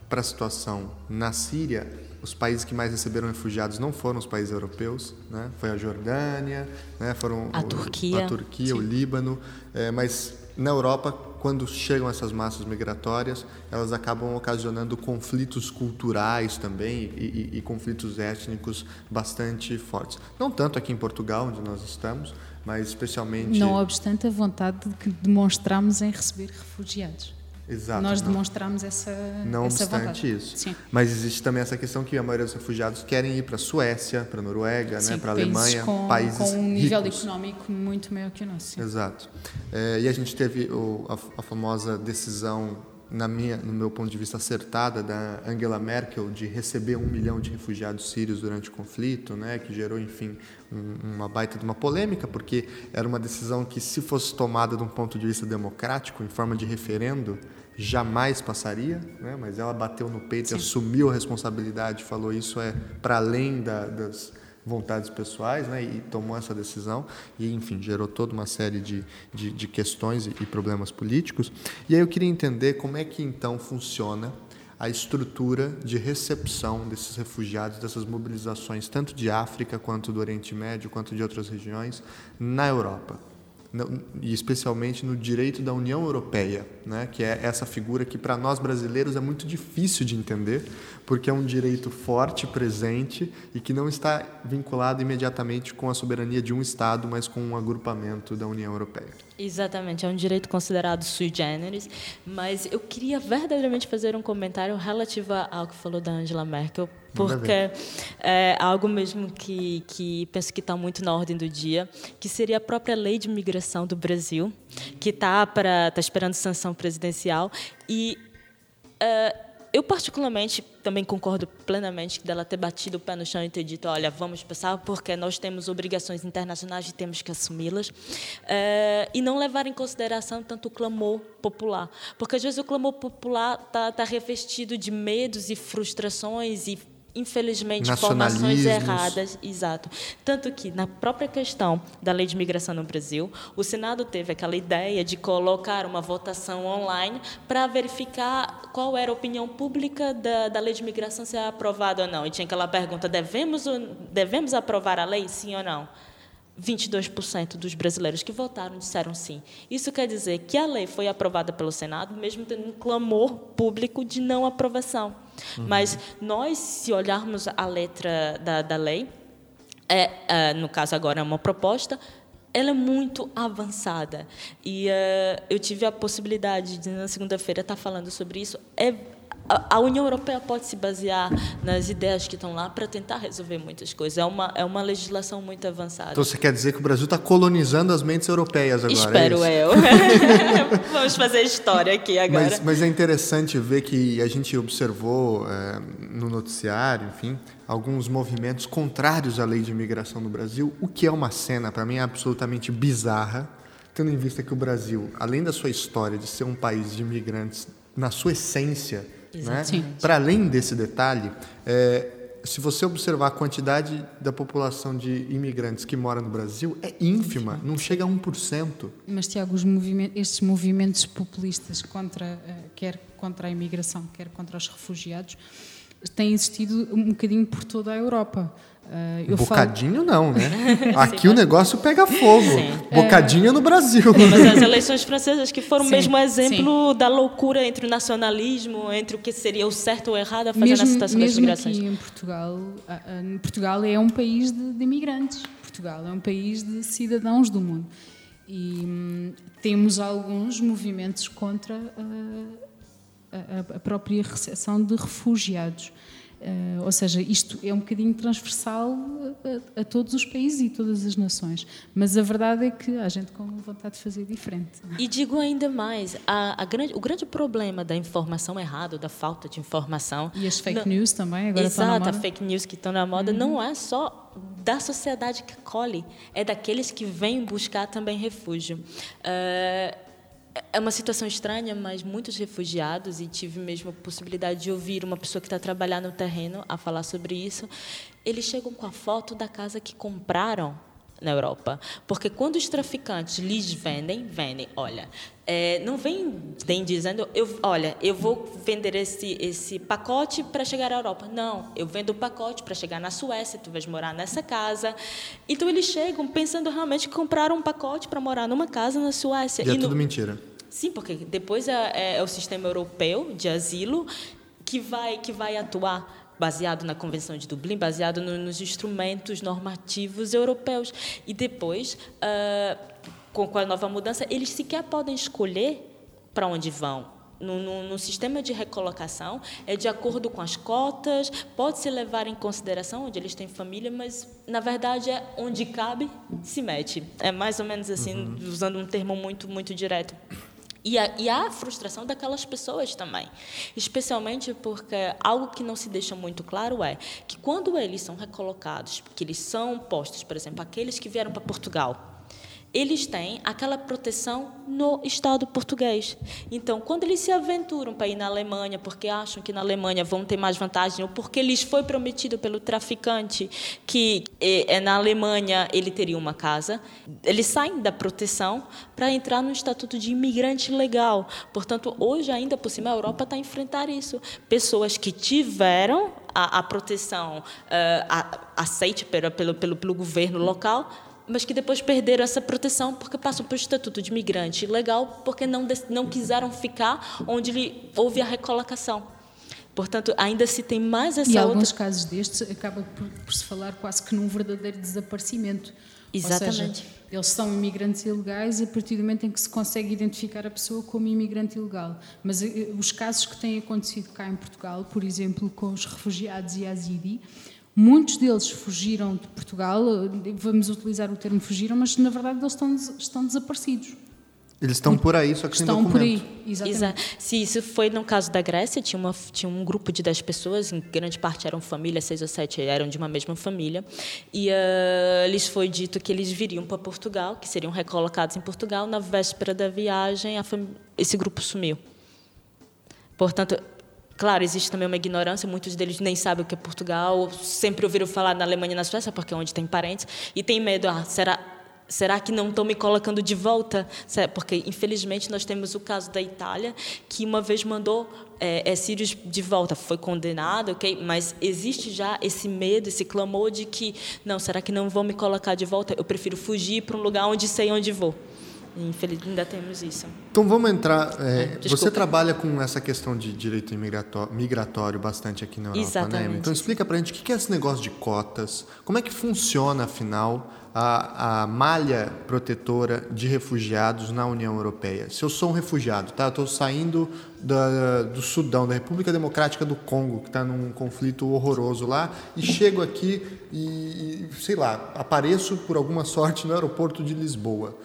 para a situação na Síria, os países que mais receberam refugiados não foram os países europeus, né? Foi a Jordânia, né? Foram a Turquia, a Turquia, o Líbano, é, mas na Europa, quando chegam essas massas migratórias, elas acabam ocasionando conflitos culturais também e, e, e conflitos étnicos bastante fortes. Não tanto aqui em Portugal, onde nós estamos, mas especialmente. Não obstante a vontade que demonstramos em receber refugiados. Exato. Nós demonstramos essa Não essa obstante isso. Sim. Mas existe também essa questão que a maioria dos refugiados querem ir para a Suécia, para a Noruega, Sim, né, para a Alemanha, com, países com um nível ricos. económico muito maior que o nosso. sim. Exato. É, e a gente teve o, a, a famosa decisão, na minha, no meu ponto de vista, acertada da Angela Merkel de receber um milhão de refugiados sírios durante o conflito, né, que gerou, enfim, um, uma baita de uma polêmica, porque era uma decisão que, se fosse tomada de um ponto de vista democrático, em forma de referendo, jamais passaria, né? mas ela bateu no peito e assumiu a responsabilidade, falou isso é para além da, das vontades pessoais, né? e tomou essa decisão, e enfim, gerou toda uma série de, de, de questões e, e problemas políticos. E aí eu queria entender como é que então funciona a estrutura de recepção desses refugiados, dessas mobilizações, tanto de África quanto do Oriente Médio, quanto de outras regiões, na Europa e especialmente no direito da União Europeia, né, que é essa figura que para nós brasileiros é muito difícil de entender, porque é um direito forte, presente e que não está vinculado imediatamente com a soberania de um Estado, mas com um agrupamento da União Europeia. Exatamente, é um direito considerado sui generis, mas eu queria verdadeiramente fazer um comentário relativo ao que falou da Angela Merkel, porque é algo mesmo que, que penso que está muito na ordem do dia, que seria a própria lei de imigração do Brasil, que está tá esperando sanção presidencial e é, eu, particularmente, também concordo plenamente dela ter batido o pé no chão e ter dito: olha, vamos passar porque nós temos obrigações internacionais e temos que assumi-las. Eh, e não levar em consideração tanto o clamor popular. Porque, às vezes, o clamor popular está tá revestido de medos e frustrações e. Infelizmente, informações erradas Exato. Tanto que, na própria questão da lei de imigração no Brasil, o Senado teve aquela ideia de colocar uma votação online para verificar qual era a opinião pública da, da lei de imigração, se é aprovada ou não. E tinha aquela pergunta: devemos, devemos aprovar a lei, sim ou não? 22% dos brasileiros que votaram disseram sim. Isso quer dizer que a lei foi aprovada pelo Senado, mesmo tendo um clamor público de não aprovação. Mas nós, se olharmos a letra da, da lei, é, é, no caso agora é uma proposta, ela é muito avançada. E é, eu tive a possibilidade de, na segunda-feira, estar falando sobre isso. É, a, a União Europeia pode se basear nas ideias que estão lá para tentar resolver muitas coisas. É uma, é uma legislação muito avançada. Então você quer dizer que o Brasil está colonizando as mentes europeias agora? Espero é eu. Vamos fazer história aqui agora. Mas, mas é interessante ver que a gente observou é, no noticiário, enfim, alguns movimentos contrários à lei de imigração no Brasil, o que é uma cena, para mim, absolutamente bizarra, tendo em vista que o Brasil, além da sua história de ser um país de imigrantes, na sua essência, né, para além desse detalhe, é, se você observar a quantidade da população de imigrantes que mora no Brasil, é ínfima, não chega a 1%. Mas, Tiago, os movimentos, estes movimentos populistas, contra, eh, quer contra a imigração, quer contra os refugiados, têm existido um bocadinho por toda a Europa. Eh, eu falo- Bocadinho não, né? Aqui o negócio pega fogo. Sim. Bocadinho no Brasil. Mas as eleições francesas que foram Sim, mesmo exemplo da loucura entre o nacionalismo, entre o que seria o certo ou o errado a fazer na mesmo, situação das mesmo migrações. aqui em Portugal, ah, Portugal é um país de, de imigrantes. Portugal é um país de cidadãos do mundo. E hum, temos alguns movimentos contra ah, a, a própria recepção de refugiados. Ah, ou seja, isto é um bocadinho transversal a, a todos os países e todas as nações. Mas a verdade é que há gente com vontade de fazer diferente. E digo ainda mais, a, a grande, o grande problema da informação errada, da falta de informação... E as fake não- news também, agora na Exato, a fake news que estão na moda não é só da sociedade que colhe, é daqueles que vêm buscar também refúgio. Ah, é uma situação estranha, mas muitos refugiados, e tive mesmo a possibilidade de ouvir uma pessoa que está trabalhando no terreno a falar sobre isso, eles chegam com a foto da casa que compraram na Europa. Porque quando os traficantes lhes vendem, vendem, olha, é, não vem, vem dizendo, eu, olha, eu vou vender esse, esse pacote para chegar à Europa. Não, eu vendo o pacote para chegar na Suécia, tu vais morar nessa casa. Então eles chegam pensando realmente que compraram um pacote para morar numa casa na Suécia. E, é e é tudo mentira. Sim, porque depois é, é, é o sistema europeu de asilo que vai, que vai atuar baseado na Convenção de Dublin, baseado no, nos instrumentos normativos europeus. E depois, uh, com, com a nova mudança, eles sequer podem escolher para onde vão. No, no, no, sistema de recolocação, é de acordo com as cotas, pode-se levar em consideração onde eles têm família, mas, na verdade, é onde cabe, se mete. É mais ou menos assim, uhum. usando um termo muito, muito direto. E a, e a frustração daquelas pessoas também. Especialmente porque algo que não se deixa muito claro é que quando eles são recolocados, que eles são postos, por exemplo, aqueles que vieram para Portugal, eles têm aquela proteção no Estado português. Então, quando eles se aventuram para ir na Alemanha, porque acham que na Alemanha vão ter mais vantagem, ou porque lhes foi prometido pelo traficante que é, na Alemanha ele teria uma casa, eles saem da proteção para entrar no Estatuto de Imigrante Legal. Portanto, hoje, ainda por cima, a Europa está a enfrentar isso. Pessoas que tiveram a, a proteção uh, aceite pelo, pelo, pelo governo local mas que depois perderam essa proteção porque passam pelo estatuto de imigrante ilegal porque não, não quiseram ficar onde houve a recolocação. Portanto, ainda se tem mais essa E outra... alguns casos destes acaba por, por, se falar quase que num verdadeiro desaparecimento. Exatamente. Seja, eles são imigrantes ilegais a partir do momento em que se consegue identificar a pessoa como imigrante ilegal. Mas eh, os casos que têm acontecido cá em Portugal, por exemplo, com os refugiados e Azidi, Muitos deles fugiram de Portugal, vamos utilizar o termo fugiram, mas na verdade eles estão, estão desaparecidos. Eles estão por aí, só que estão sem documento. por aí, exatamente. Exato. Se isso foi no caso da Grécia, tinha, uma, tinha um grupo de 10 pessoas, em grande parte eram famílias, seis ou sete eram de uma mesma família, e uh, lhes foi dito que eles viriam para Portugal, que seriam recolocados em Portugal. Na véspera da viagem, esse grupo sumiu. Portanto, Claro, existe também uma ignorância, muitos deles nem sabem o que é Portugal, sempre ouviram falar na Alemanha e na Suécia, porque é onde tem parentes, e tem medo, ah, será, será que não estão me colocando de volta? Porque, infelizmente, nós temos o caso da Itália, que uma vez mandou é, é, sírios de volta, foi condenado, ok? Mas existe já esse medo, esse clamor de que, não, será que não vão me colocar de volta? Eu prefiro fugir para um lugar onde sei onde vou. Infelizmente, ainda temos isso. Então vamos entrar. É, ah, você trabalha com essa questão de direito migratório, migratório bastante aqui na Europa, né, Exatamente. né? Então explica para a gente o que é esse negócio de cotas, como é que funciona, afinal, a, a malha protetora de refugiados na União Europeia. Se eu sou um refugiado, tá? Estou saindo da, do Sudão, da República Democrática do Congo, que está num conflito horroroso lá, e chego aqui e, sei lá, apareço por alguma sorte no aeroporto de Lisboa.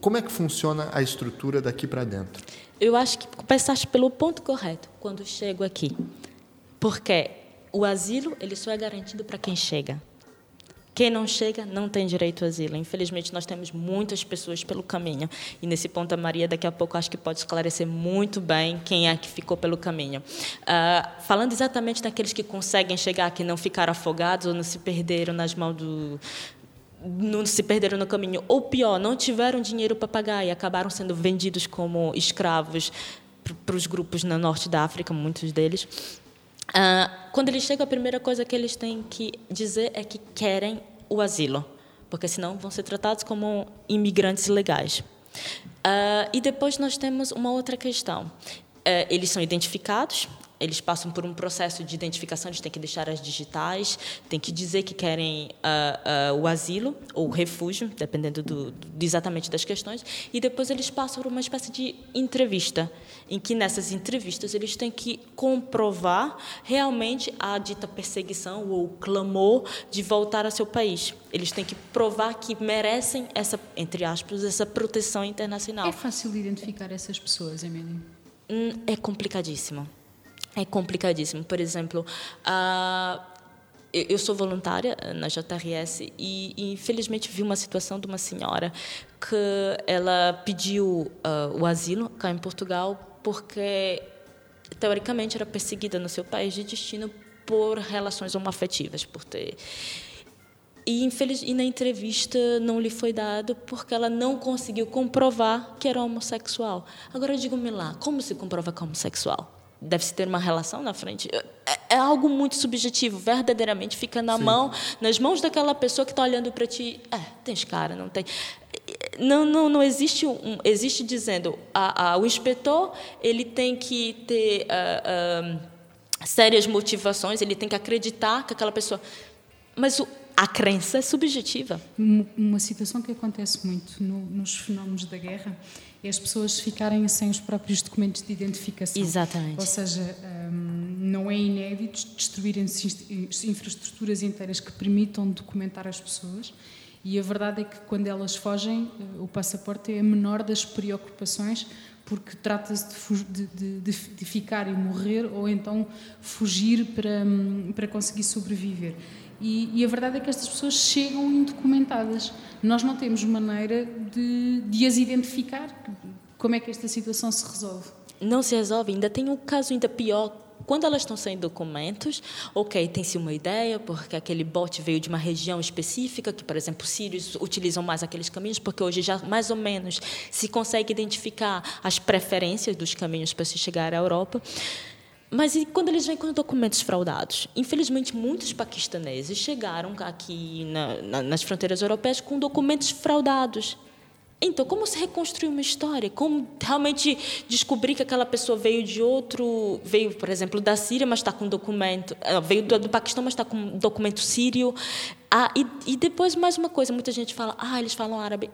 Como é que funciona a estrutura daqui para dentro? Eu acho que começaste pelo ponto correto quando chego aqui. Porque o asilo ele só é garantido para quem chega. Quem não chega não tem direito ao asilo. Infelizmente, nós temos muitas pessoas pelo caminho. E nesse ponto, a Maria, daqui a pouco, acho que pode esclarecer muito bem quem é que ficou pelo caminho. Uh, falando exatamente daqueles que conseguem chegar, que não ficaram afogados ou não se perderam nas mãos do, não se perderam no caminho, ou pior, não tiveram dinheiro para pagar e acabaram sendo vendidos como escravos para os grupos no norte da África, muitos deles. Ah, quando eles chegam, a primeira coisa que eles têm que dizer é que querem o asilo, porque senão vão ser tratados como imigrantes ilegais. Ah, e depois nós temos uma outra questão. Eh, eles são identificados, eles passam por um processo de identificação, eles têm que deixar as digitais, têm que dizer que querem uh, uh, o asilo ou o refúgio, dependendo do, do, exatamente das questões, e depois eles passam por uma espécie de entrevista, em que nessas entrevistas eles têm que comprovar realmente a dita perseguição ou clamor de voltar ao seu país. Eles têm que provar que merecem essa, entre aspas, essa proteção internacional. É fácil identificar essas pessoas, Emílio? Hum, é complicadíssimo é complicadíssimo. Por exemplo, uh, eu sou voluntária na JRS e, infelizmente vi uma situação de uma senhora que ela pediu uh, o asilo cá em Portugal porque teoricamente era perseguida no seu país de destino por relações homoafetivas, por ter e, infeliz, e na entrevista não lhe foi dado porque ela não conseguiu comprovar que era homossexual. Agora diga-me lá, como se comprova que é homossexual? Deve-se ter uma relação na frente? É, é, algo muito subjetivo, verdadeiramente fica na Sim. mão, nas mãos daquela pessoa que está olhando para ti. É, tens cara, não tem. Não, não, não existe um, existe dizendo a, a, o inspetor ele tem que ter uh, uh, sérias motivações, ele tem que acreditar que aquela pessoa. Mas o, a crença é subjetiva. Uma situação que acontece muito no, nos fenómenos da guerra é as pessoas ficarem sem os próprios documentos de identificação. Exatamente. Ou seja, um, não é inédito destruírem-se infraestruturas inteiras que permitam documentar as pessoas. E a verdade é que quando elas fogem, eh, o passaporte é a menor das preocupações, porque trata-se de, de, de, de, ficar e morrer ou então fugir para, hum, para conseguir sobreviver. E, e, a verdade é que estas pessoas chegam indocumentadas. Nós não temos maneira de, de as identificar. Como é que esta situação se resolve? Não se resolve. Ainda tem um caso ainda pior. Quando elas estão sem documentos, ok, tem-se uma ideia, porque aquele bote veio de uma região específica, que, por exemplo, os sírios utilizam mais aqueles caminhos, porque hoje já mais ou menos se consegue identificar as preferências dos caminhos para se chegar à Europa. Mas e quando eles vêm com documentos fraudados? Infelizmente, muitos paquistaneses chegaram aqui na, na, nas fronteiras europeias com documentos fraudados. Então, como se reconstruir uma história? Como realmente descobrir que aquela pessoa veio de outro, veio, por exemplo, da Síria, mas está com documento, eh, veio do, do Paquistão, mas está com documento sírio. Ah, e, e depois mais uma coisa, muita gente fala, ah, eles falam árabe.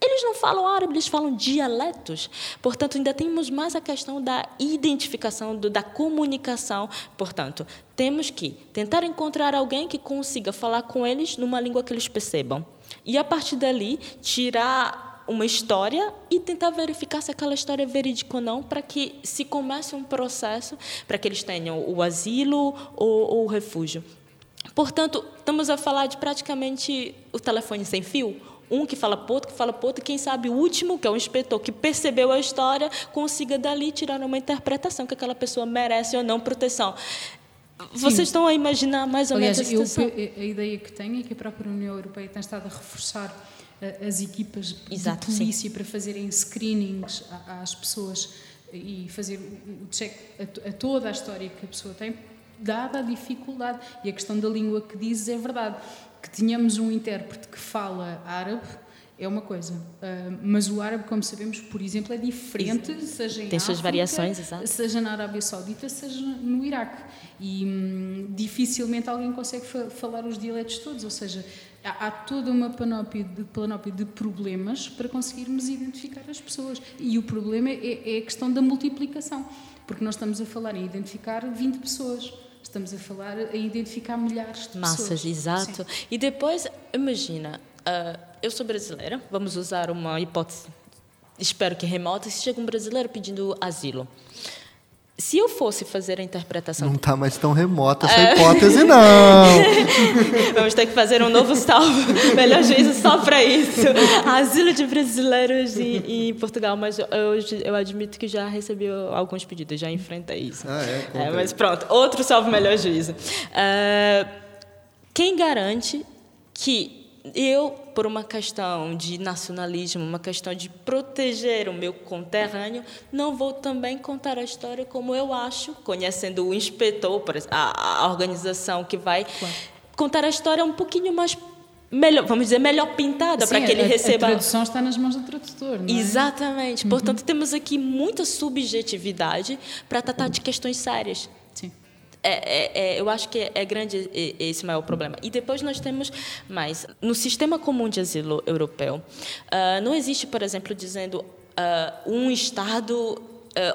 Eles não falam árabe, eles falam dialetos. Portanto, ainda temos mais a questão da identificação, do, da comunicação. Portanto, temos que tentar encontrar alguém que consiga falar com eles numa língua que eles percebam. E, a partir dali, tirar uma história e tentar verificar se aquela história é verídica ou não, para que se comece um processo para que eles tenham o asilo ou, ou o refúgio. Portanto, estamos a falar de praticamente o telefone sem fio, um que fala para outro, que fala para outro, e quem sabe o último, que é o inspetor, que percebeu a história, consiga dali tirar uma interpretação que aquela pessoa merece ou não proteção. Vocês Sim. estão a imaginar mais ou Aliás, menos a situação? Eu, a ideia que tenho é que a própria União Europeia tem estado a reforçar eh, as equipas Exato, de polícia sim. para fazerem screenings às pessoas e fazer o check a, a toda a história que a pessoa tem, dada a dificuldade. E a questão da língua que dizes é verdade que tenhamos um intérprete que fala árabe é uma coisa, uh, mas o árabe, como sabemos, por exemplo, é diferente, exato. seja em Tem suas variações, exato. seja na Arábia Saudita, seja no Iraque. E hum, dificilmente alguém consegue fa falar os dialetos todos, ou seja, há, há toda uma panóplia de, panóplia de problemas para conseguirmos identificar as pessoas. E o problema é, é a questão da multiplicação, porque nós estamos a falar em identificar 20 pessoas Estamos a falar a identificar milhares de Massas, pessoas. exato. Sim. E depois, imagina, uh, eu sou brasileira, vamos usar uma hipótese, espero que remota, se chega um brasileiro pedindo asilo. Se eu fosse fazer a interpretação. Não está mais tão remota essa é... hipótese, não! Vamos ter que fazer um novo salvo, melhor juízo só para isso. Asilo de brasileiros em, em, Portugal, mas eu, eu admito que já recebi alguns pedidos, já enfrentei isso. Ah, é? é mas pronto, outro salvo, melhor juízo. Uh, quem garante que eu, por uma questão de nacionalismo, uma questão de proteger o meu conterrâneo, não vou também contar a história como eu acho, conhecendo o inspetor, a, a organização que vai claro. contar a história um pouquinho mais melhor, vamos dizer, melhor pintada para que ele a, receba. A tradução está nas mãos do tradutor, não é? Exatamente. Uhum. Portanto, temos aqui muita subjetividade para tratar de questões sérias. É, é, é, eu acho que é grande esse maior problema. E depois nós temos mais. No sistema comum de asilo europeu, uh, não existe, por exemplo, dizendo uh, um Estado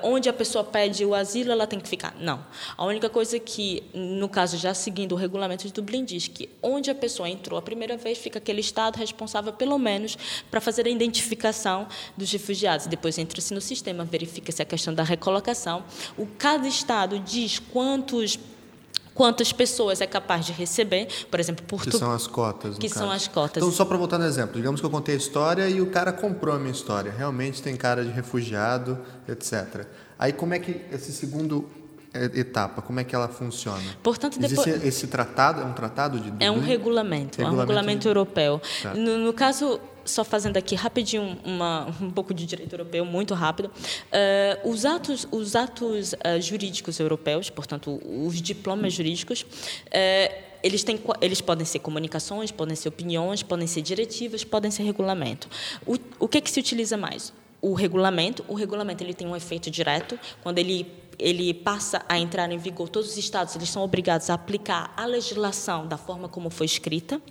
onde a pessoa pede o asilo, ela tem que ficar. Não. A única coisa que, no caso, já seguindo o regulamento de Dublin, diz que onde a pessoa entrou a primeira vez, fica aquele Estado responsável, pelo menos, para fazer a identificação dos refugiados. Depois entra-se no sistema, verifica-se a questão da recolocação. O cada Estado diz quantos quantas pessoas é capaz de receber, por exemplo, Portugal. Que são as cotas. Que caso. são as cotas. Então, só para voltar no exemplo, digamos que eu contei a história e o cara comprou a minha história. Realmente tem cara de refugiado, etc. Aí, como é que esse segundo é, etapa, como é que ela funciona? Portanto, depois... Existe esse tratado, é um tratado de... É um regulamento, regulamento é um regulamento de... europeu. Tá. No, no caso só fazendo aqui rapidinho uma, um pouco de direito europeu, muito rápido. Uh, os atos, os atos uh, jurídicos europeus, portanto, os diplomas jurídicos, uh, eles, têm, eles podem ser comunicações, podem ser opiniões, podem ser diretivas, podem ser regulamento. O, o que, é que se utiliza mais? O regulamento. O regulamento ele tem um efeito direto quando ele ele passa a entrar em vigor, todos os estados eles são obrigados a aplicar a legislação da forma como foi escrita,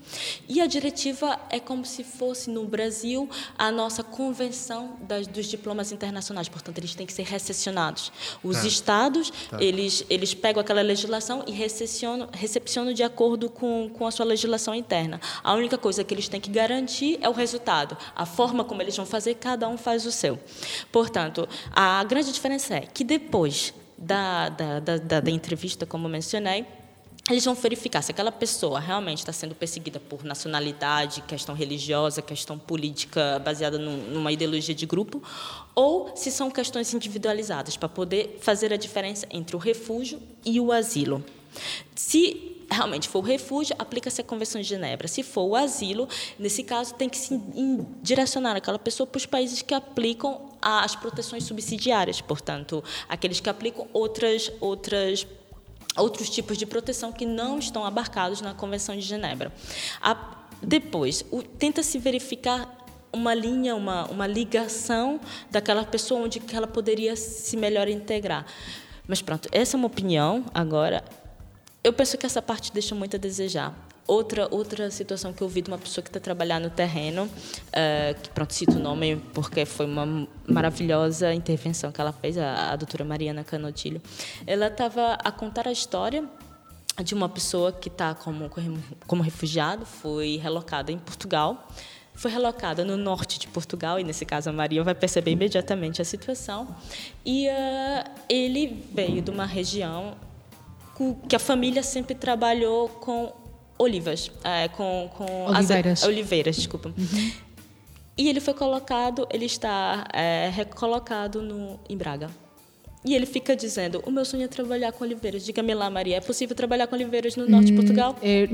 e a diretiva é como se fosse no Brasil a nossa convenção das, dos diplomas internacionais, portanto eles têm que ser recepcionados. Os tá. estados tá. eles eles pegam aquela legislação e recepcionam, recepcionam de acordo com, com a sua legislação interna. A única coisa que eles têm que garantir é o resultado, a forma como eles vão fazer, cada um faz o seu. Portanto, a grande diferença é que depois da, da, da, da entrevista, como mencionei, eles vão verificar se aquela pessoa realmente está sendo perseguida por nacionalidade, questão religiosa, questão política baseada numa ideologia de grupo, ou se são questões individualizadas, para poder fazer a diferença entre o refúgio e o asilo. Se realmente for o refúgio, aplica-se a Convenção de Genebra. Se for o asilo, nesse caso, tem que se direcionar aquela pessoa para os países que aplicam as proteções subsidiárias, portanto, aqueles que aplicam outras, outras outros tipos de proteção que não estão abarcados na Convenção de Genebra. A, depois, tenta-se verificar uma linha, uma, uma ligação daquela pessoa onde ela poderia se melhor integrar. Mas pronto, essa é uma opinião agora. Eu penso que essa parte deixa muito a desejar. Outra, outra situação que eu vi de uma pessoa que está trabalhando no terreno, uh, que pronto, cito o nome porque foi uma maravilhosa intervenção que ela fez, a, a doutora Mariana Canotilho. Ela estava a contar a história de uma pessoa que está como, como refugiado, foi relocada em Portugal, foi relocada no norte de Portugal, e nesse caso a Maria vai perceber imediatamente a situação. E uh, ele veio de uma região que a família sempre trabalhou com olivas, é, com, com oliveiras. As, oliveiras, desculpa. Uhum. E ele foi colocado, ele está é, recolocado no, em Braga. E ele fica dizendo: O meu sonho é trabalhar com oliveiras. Diga-me lá, Maria, é possível trabalhar com oliveiras no norte de hum, Portugal? É,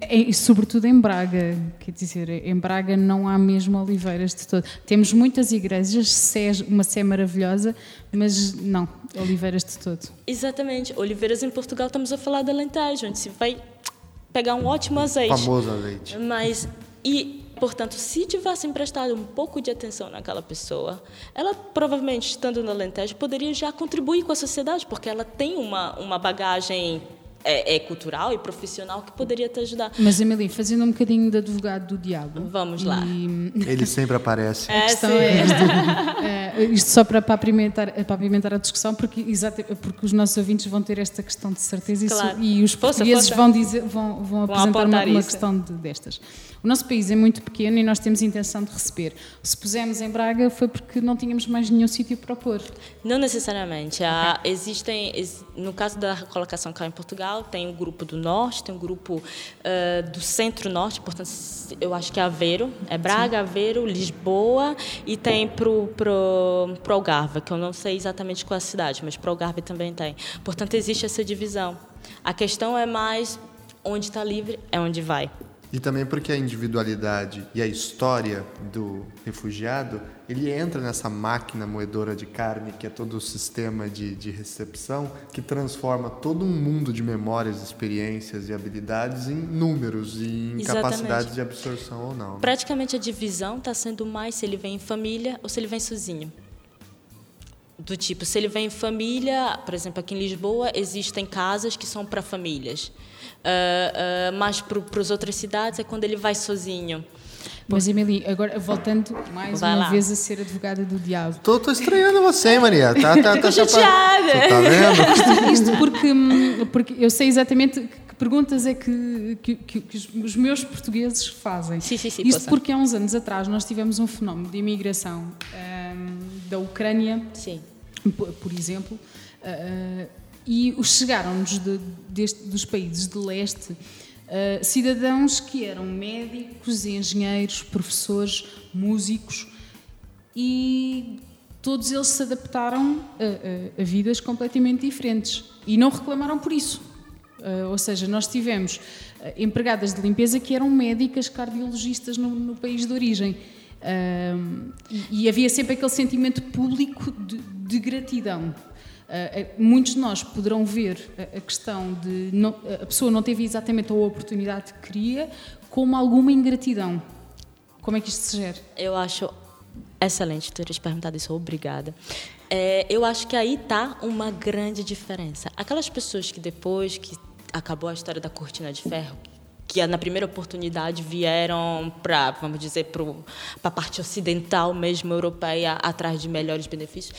é, sobretudo em Braga. Quer dizer, em Braga não há mesmo oliveiras de todo. Temos muitas igrejas, uma sé maravilhosa, mas não, oliveiras de todo. Exatamente. Oliveiras em Portugal, estamos a falar da Alentejo, onde se vai pegar um ótimo azeite. Famoso azeite. Mas, e, portanto, se tivessem prestado um pouco de atenção naquela pessoa, ela provavelmente, estando no Alentejo, poderia já contribuir com a sociedade, porque ela tem uma, uma bagagem é, é, cultural e profissional que poderia te ajudar. Mas, Emily, fazendo um bocadinho de advogado do diabo. Vamos lá. E... Ele sempre aparece. É, questão é é, isto só para, para, apimentar, para apimentar a discussão, porque, exato, porque os nossos ouvintes vão ter esta questão de certeza claro. e, os portugueses vão, dizer, vão, vão, vão apresentar uma, uma questão de, destas. O nosso país é muito pequeno e nós temos intenção de receber. Se pusemos em Braga foi porque não tínhamos mais nenhum sítio para pôr. Não necessariamente. Há, existem, no caso da colocação cá em Portugal, tem o grupo do Norte, tem o grupo uh, do Centro-Norte, portanto, eu acho que é Aveiro, é Braga, Sim. Aveiro, Lisboa e tem para o Algarve, que eu não sei exatamente qual é a cidade, mas para o Algarve também tem. Portanto, existe essa divisão. A questão é mais onde está livre é onde vai. E também porque a individualidade e a história do refugiado, ele entra nessa máquina moedora de carne, que é todo o sistema de, de recepção, que transforma todo um mundo de memórias, experiências e habilidades em números e em Exatamente. capacidades de absorção ou não. Né? Praticamente a divisão está sendo mais se ele vem em família ou se ele vem sozinho do tipo, se ele vem em família, por exemplo, aqui em Lisboa existem casas que são para famílias. Uh, uh, mas para as outras cidades é quando ele vai sozinho. Mas, Emily, agora voltando mais vai uma lá. vez a ser advogada do diabo. Estou estranhando você, Maria. Tá, tá, tá, chateada. Tá vendo? Isto porque, hum, porque eu sei exatamente que perguntas é que, que, que, que os meus portugueses fazem. Sim, sim, sim, Isto possa. porque há uns anos atrás nós tivemos um fenómeno de imigração um, da Ucrânia, sim. Por, por exemplo, uh, E chegaram-nos de, dos países de leste uh, cidadãos que eram médicos, engenheiros, professores, músicos e todos eles se adaptaram a, a, a vidas completamente diferentes e não reclamaram por isso. Uh, ou seja, nós tivemos uh, empregadas de limpeza que eram médicas cardiologistas no, no país de origem. E, e, havia sempre aquele sentimento público de, de gratidão. Muitos de nós poderão ver a, a questão de não, a pessoa não teve exatamente a oportunidade que queria como alguma ingratidão. Como é que isto se gera? Eu acho Excelente teres perguntado isso, obrigada. É, eu acho que aí está uma grande diferença. Aquelas pessoas que depois que acabou a história da cortina de ferro, que na primeira oportunidade vieram para, vamos dizer, para a parte ocidental mesmo europeia, atrás de melhores benefícios,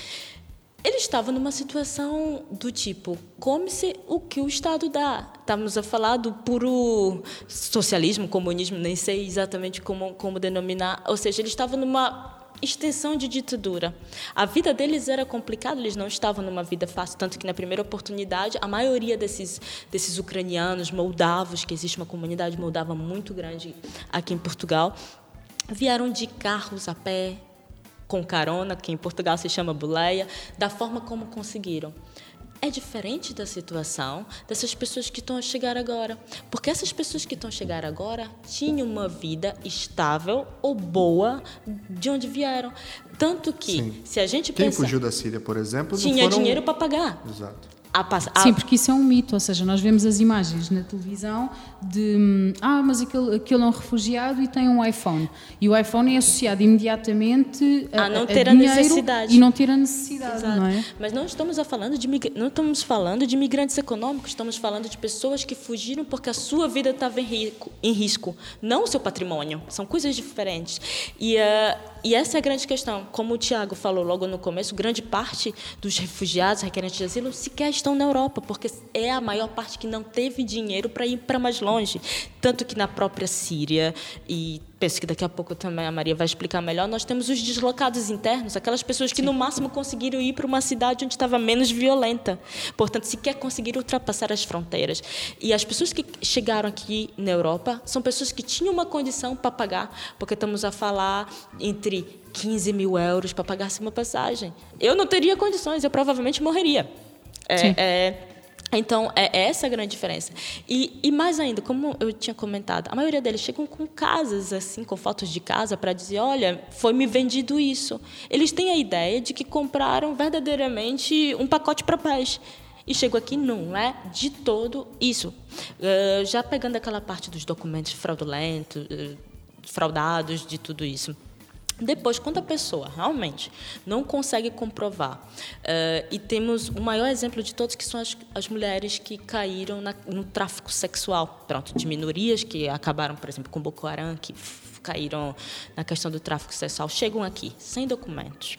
ele estava numa situação do tipo, come-se o que o Estado dá. Estamos a falar do puro socialismo, comunismo, nem sei exatamente como, como denominar. Ou seja, ele estava numa extensão de ditadura. A vida deles era complicada, eles não estavam numa vida fácil, tanto que na primeira oportunidade, a maioria desses, desses ucranianos, moldavos, que existe uma comunidade moldava muito grande aqui em Portugal, vieram de carros a pé, com carona, que em Portugal se chama buleia, da forma como conseguiram é diferente da situação dessas pessoas que estão a chegar agora. Porque essas pessoas que estão a chegar agora tinham uma vida estável ou boa de onde vieram. Tanto que, Sim. se a gente Quem fugiu da Síria, por exemplo, tinha foram... dinheiro para pagar. Exato. A, a... Sim, porque isso é um mito, ou seja, nós vemos as imagens na televisão de hum, ah, mas aquele, aquele é um refugiado e tem um iPhone. E o iPhone é associado imediatamente a, a não ter a, a necessidade. E não ter a necessidade, Exato. não é? Mas não estamos a falando de não estamos falando de migrantes econômicos, estamos falando de pessoas que fugiram porque a sua vida estava em, em risco, não o seu patrimônio. São coisas diferentes. E uh, e essa é a grande questão. Como o Tiago falou logo no começo, grande parte dos refugiados, requerentes de asilo, sequer estão na Europa, porque é a maior parte que não teve dinheiro para ir para mais longe. Tanto que na própria Síria e penso que daqui a pouco também a Maria vai explicar melhor, nós temos os deslocados internos, aquelas pessoas que Sim. no máximo conseguiram ir para uma cidade onde estava menos violenta. Portanto, sequer conseguiram ultrapassar as fronteiras. E as pessoas que chegaram aqui na Europa são pessoas que tinham uma condição para pagar, porque estamos a falar entre 15 mil euros para pagar uma passagem. Eu não teria condições, eu provavelmente morreria. É, é, então, é essa a grande diferença. E, e, mais ainda, como eu tinha comentado, a maioria deles chegam com casas, assim, com fotos de casa, para dizer: olha, foi me vendido isso. Eles têm a ideia de que compraram verdadeiramente um pacote para paz. E chego aqui, não é de todo isso. Uh, já pegando aquela parte dos documentos fraudulentos, uh, fraudados, de tudo isso. Depois, quando a pessoa realmente não consegue comprovar, uh, e temos o maior exemplo de todos, que são as, as mulheres que caíram na, no tráfico sexual, pronto, de minorias que acabaram, por exemplo, com Boko Haram, que caíram na questão do tráfico sexual, chegam aqui sem documentos,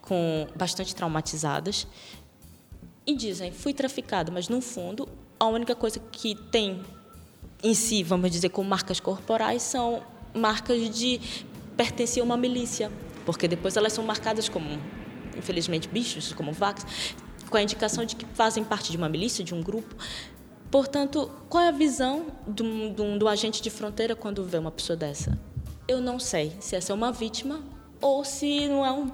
com bastante traumatizadas, e dizem, fui traficada, mas no fundo, a única coisa que tem em si, vamos dizer, com marcas corporais, são marcas de pertenciam a uma milícia, porque depois elas são marcadas como, infelizmente, bichos, como vacas, com a indicação de que fazem parte de uma milícia, de um grupo. Portanto, qual é a visão do, do, do agente de fronteira quando vê uma pessoa dessa? Eu não sei se essa é uma vítima ou se não é um,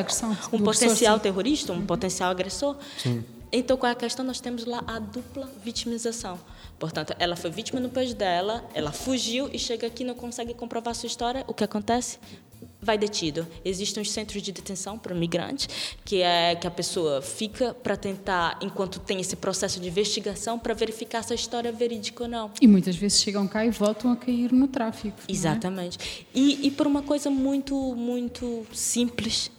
agressão, um potencial terrorista, um uhum. potencial agressor. Sim. Então, qual é a questão? Nós temos lá a dupla vitimização. Portanto, ela foi vítima no país dela, ela fugiu e chega aqui não consegue comprovar sua história. O que acontece? Vai detido. Existem os centros de detenção para migrantes, que é que a pessoa fica para tentar, enquanto tem esse processo de investigação, para verificar se a história é verídica ou não. E muitas vezes chegam cá e voltam a cair no tráfico. É? Exatamente. É? E, e por uma coisa muito, muito simples,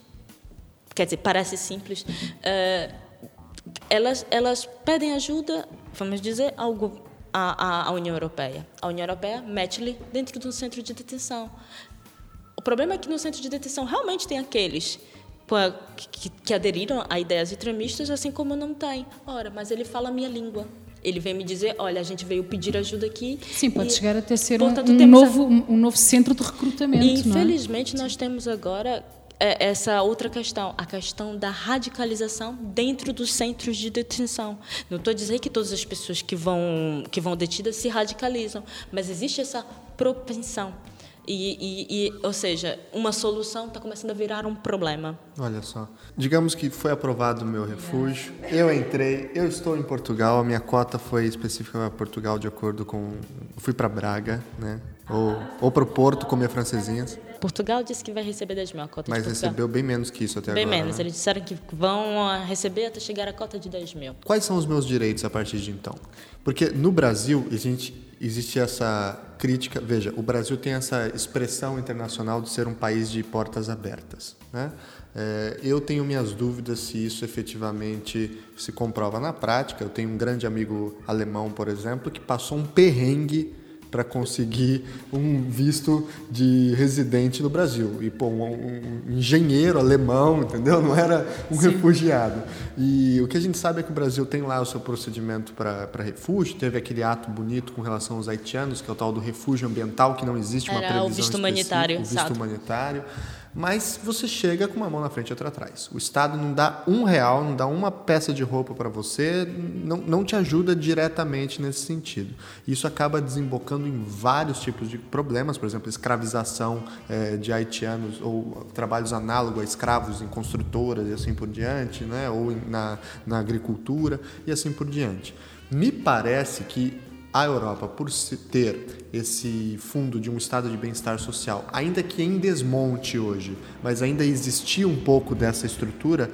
quer dizer, parece simples. Uh, elas, elas pedem ajuda, vamos dizer, algo à, à União Europeia. A União Europeia mete-lhe dentro de um centro de detenção. O problema é que no centro de detenção realmente tem aqueles que, que aderiram a ideias extremistas, assim como não tem. Ora, mas ele fala a minha língua. Ele vem me dizer, olha, a gente veio pedir ajuda aqui. Sim, pode e, chegar até ser portanto, um, um novo, a... um novo centro de recrutamento. E, infelizmente, é? nós temos agora é essa outra questão, a questão da radicalização dentro dos centros de detenção. Não estou dizendo que todas as pessoas que vão que vão detidas se radicalizam, mas existe essa propensão. E, e, e, ou seja, uma solução está começando a virar um problema. Olha só. Digamos que foi aprovado o meu refúgio. Eu entrei, eu estou em Portugal, a minha cota foi específica para Portugal de acordo com. Fui para Braga, né? Ou, ou para o Porto comer francesinhas. Portugal disse que vai receber 10 mil a cota Mas recebeu bem menos que isso até bem agora. menos. né? Eles disseram que vão receber até chegar a cota de 10 mil. Quais são os meus direitos a partir de então? Porque no Brasil a gente, existe essa crítica. Veja, o Brasil tem essa expressão internacional de ser um país de portas abertas. Né? É, eu tenho minhas dúvidas se isso efetivamente se comprova na prática. Eu tenho um grande amigo alemão, por exemplo, que passou um perrengue para conseguir um visto de residente no Brasil. E, pô, um, um engenheiro alemão, entendeu? Não era um Sim. refugiado. E o que a gente sabe é que o Brasil tem lá o seu procedimento para refúgio, teve aquele ato bonito com relação aos haitianos, que é o tal do refúgio ambiental, que não existe uma era previsão o visto humanitário, o visto humanitário. Mas você chega com uma mão na frente e outra atrás. O Estado não dá um real, não dá uma peça de roupa para você, não, não te ajuda diretamente nesse sentido. Isso acaba desembocando em vários tipos de problemas, por exemplo, escravização é, de haitianos ou trabalhos análogos a escravos em construtoras e assim por diante, né? ou na, na agricultura e assim por diante. Me parece que a Europa, por ter esse fundo de um estado de bem-estar social, ainda que em desmonte hoje, mas ainda existia um pouco dessa estrutura,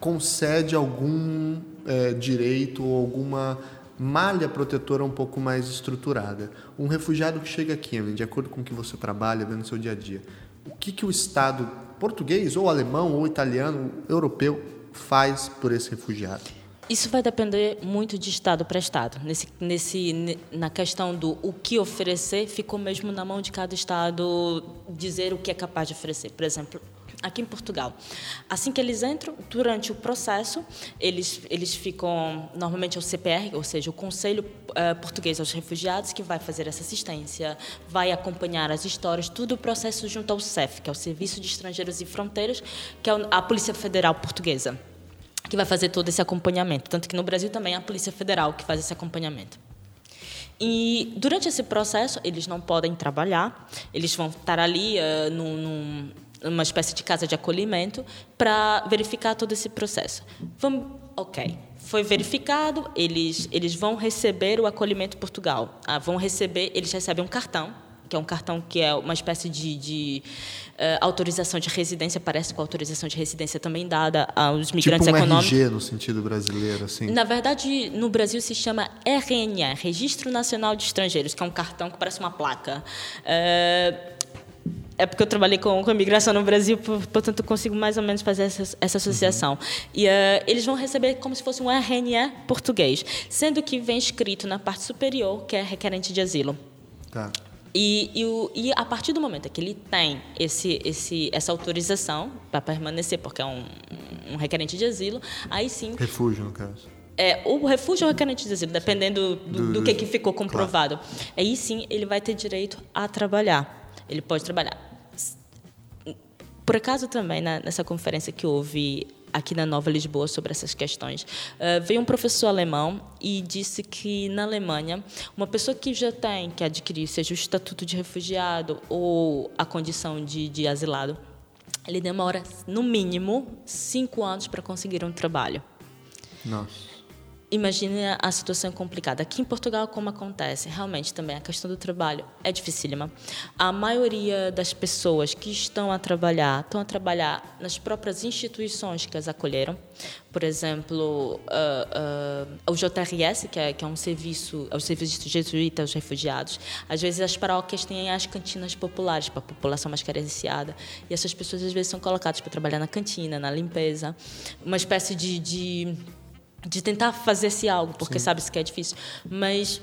concede algum é, direito ou alguma malha protetora um pouco mais estruturada. Um refugiado que chega aqui, de acordo com o que você trabalha, no seu dia a dia, o que, que o Estado português, ou alemão, ou italiano, europeu, faz por esse refugiado? Isso vai depender muito de estado para estado. Nesse, nesse, na questão do o que oferecer, ficou mesmo na mão de cada estado dizer o que é capaz de oferecer. Por exemplo, aqui em Portugal, assim que eles entram, durante o processo, eles eles ficam normalmente é o CPR, ou seja, o Conselho uh, Português aos Refugiados, que vai fazer essa assistência, vai acompanhar as histórias, tudo o processo junto ao CEF, que é o Serviço de Estrangeiros e Fronteiras, que é a Polícia Federal Portuguesa que vai fazer todo esse acompanhamento. Tanto que no Brasil também é a Polícia Federal que faz esse acompanhamento. E durante esse processo, eles não podem trabalhar, eles vão estar ali uh, num, num, numa espécie de casa de acolhimento para verificar todo esse processo. Vamos, ok, foi verificado, eles, eles vão receber o acolhimento Portugal. Ah, vão receber, eles recebem um cartão que é um cartão que é uma espécie de, de uh, autorização de residência, parece com a autorização de residência também dada aos migrantes tipo um econômicos. RG no sentido brasileiro, assim. Na verdade, no Brasil se chama RNE, Registro Nacional de Estrangeiros, que é um cartão que parece uma placa. Uh, é porque eu trabalhei com, com imigração no Brasil, portanto consigo mais ou menos fazer essa, essa associação. Uhum. E uh, eles vão receber como se fosse um RNE português, sendo que vem escrito na parte superior que é requerente de asilo. Tá. E, e, o, e, a partir do momento que ele tem esse, esse, essa autorização para permanecer, porque é um, um, requerente de asilo, aí sim. Refúgio, no caso. É, o refúgio ou requerente de asilo, dependendo do, do, do que, que ficou comprovado. Claro. Aí sim ele vai ter direito a trabalhar. Ele pode trabalhar. Por acaso também, na, nessa conferência que houve aqui na Nova Lisboa sobre essas questões. Uh, veio um professor alemão e disse que na Alemanha uma pessoa que já tem que adquirir seja o estatuto de refugiado ou a condição de, de asilado, ele demora no mínimo cinco anos para conseguir um trabalho. Nossa. Imagine a situação complicada. Aqui em Portugal, como acontece? Realmente também a questão do trabalho é dificílima. A maioria das pessoas que estão a trabalhar, estão a trabalhar nas próprias instituições que as acolheram. Por exemplo, uh, uh, o JRS, que é, que é um serviço, é o serviço jesuíta aos refugiados. Às vezes as paróquias têm as cantinas populares para a população mais carenciada. E essas pessoas às vezes são colocadas para trabalhar na cantina, na limpeza. Uma espécie de, de de tentar fazer-se algo, porque sabe-se que é difícil. Mas,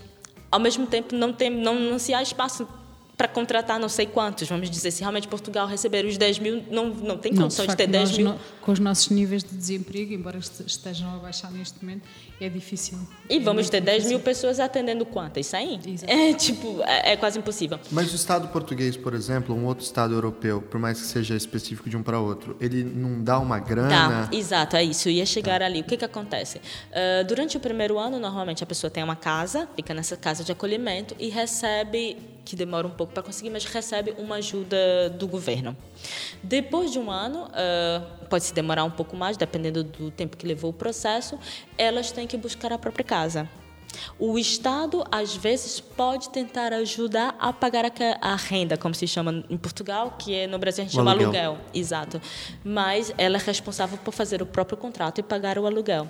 ao mesmo tempo, não, tem, não, não se há espaço para contratar não sei quantos, vamos dizer, se realmente Portugal receber os 10 mil, não, não tem condições de, de ter 10 mil. com os nossos níveis de desemprego, embora estejam a baixar neste momento, é difícil. E é vamos ter 10 mil pessoas atendendo quantas? 100? Exato. É, tipo, é, é, quase impossível. Mas o Estado português, por exemplo, um outro Estado europeu, por mais que seja específico de um para outro, ele não dá uma grana? Tá, exato, é isso. Eu ia chegar tá. ali. O que, que acontece? Uh, durante o primeiro ano, normalmente a pessoa tem uma casa, fica nessa casa de acolhimento e recebe que demora um pouco para conseguir, mas recebe uma ajuda do governo. Depois de um ano, uh, pode se demorar um pouco mais, dependendo do tempo que levou o processo, elas têm que buscar a própria casa. O Estado, às vezes, pode tentar ajudar a pagar a, a, renda, como se chama em Portugal, que é, no Brasil a gente o chama aluguel. aluguel. Exato. Mas ela é responsável por fazer o próprio contrato e pagar o aluguel.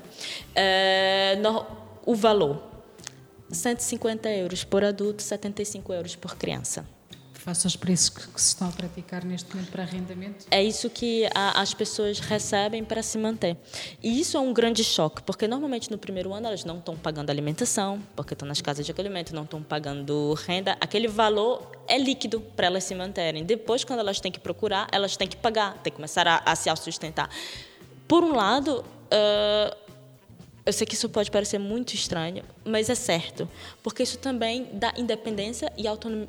É, no, o valor 150 euros por adulto, 75 euros por criança. Face aos preços que, que se estão a praticar neste momento para arrendamento? É isso que a, as pessoas recebem para se manter. E isso é um grande choque, porque normalmente no primeiro ano elas não estão pagando alimentação, porque estão nas casas de acolhimento, não estão pagando renda. Aquele valor é líquido para elas se manterem. Depois, quando elas têm que procurar, elas têm que pagar, têm que começar a, a se sustentar. Por um lado, uh, eu sei que isso pode parecer muito estranho, mas é certo, porque isso também dá independência e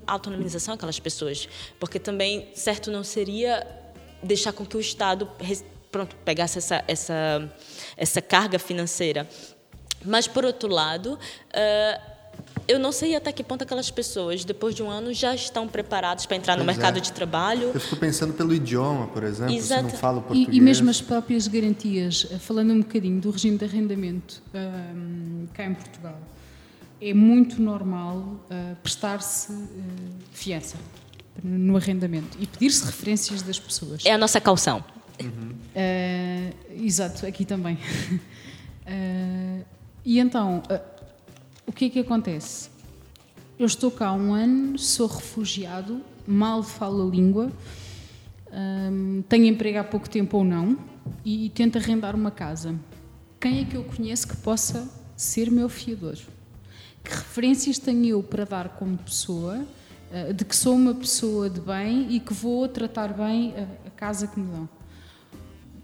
autonomização àquelas pessoas, porque também certo não seria deixar com que o Estado pronto pegasse essa essa essa carga financeira. Mas por outro lado, uh, eu não sei até que ponto aquelas pessoas, depois de um ano, já estão preparadas para entrar pois no mercado é. de trabalho. Eu fico pensando pelo idioma, por exemplo, Exato. se não falo português. E, e, mesmo as próprias garantias, eh, falando um bocadinho do regime de arrendamento um, cá em Portugal, é muito normal uh, prestar-se uh, fiança no arrendamento e pedir-se referências das pessoas. É a nossa calção. Uhum. Uh, exato, aqui também. e então o que é que acontece? Eu estou cá há um ano, sou refugiado, mal falo a língua, hum, tenho emprego há pouco tempo ou não e, e tento arrendar uma casa. Quem é que eu conheço que possa ser meu fiador? Que referências tenho eu para dar como pessoa uh, de que sou uma pessoa de bem e que vou tratar bem a, a casa que me dão?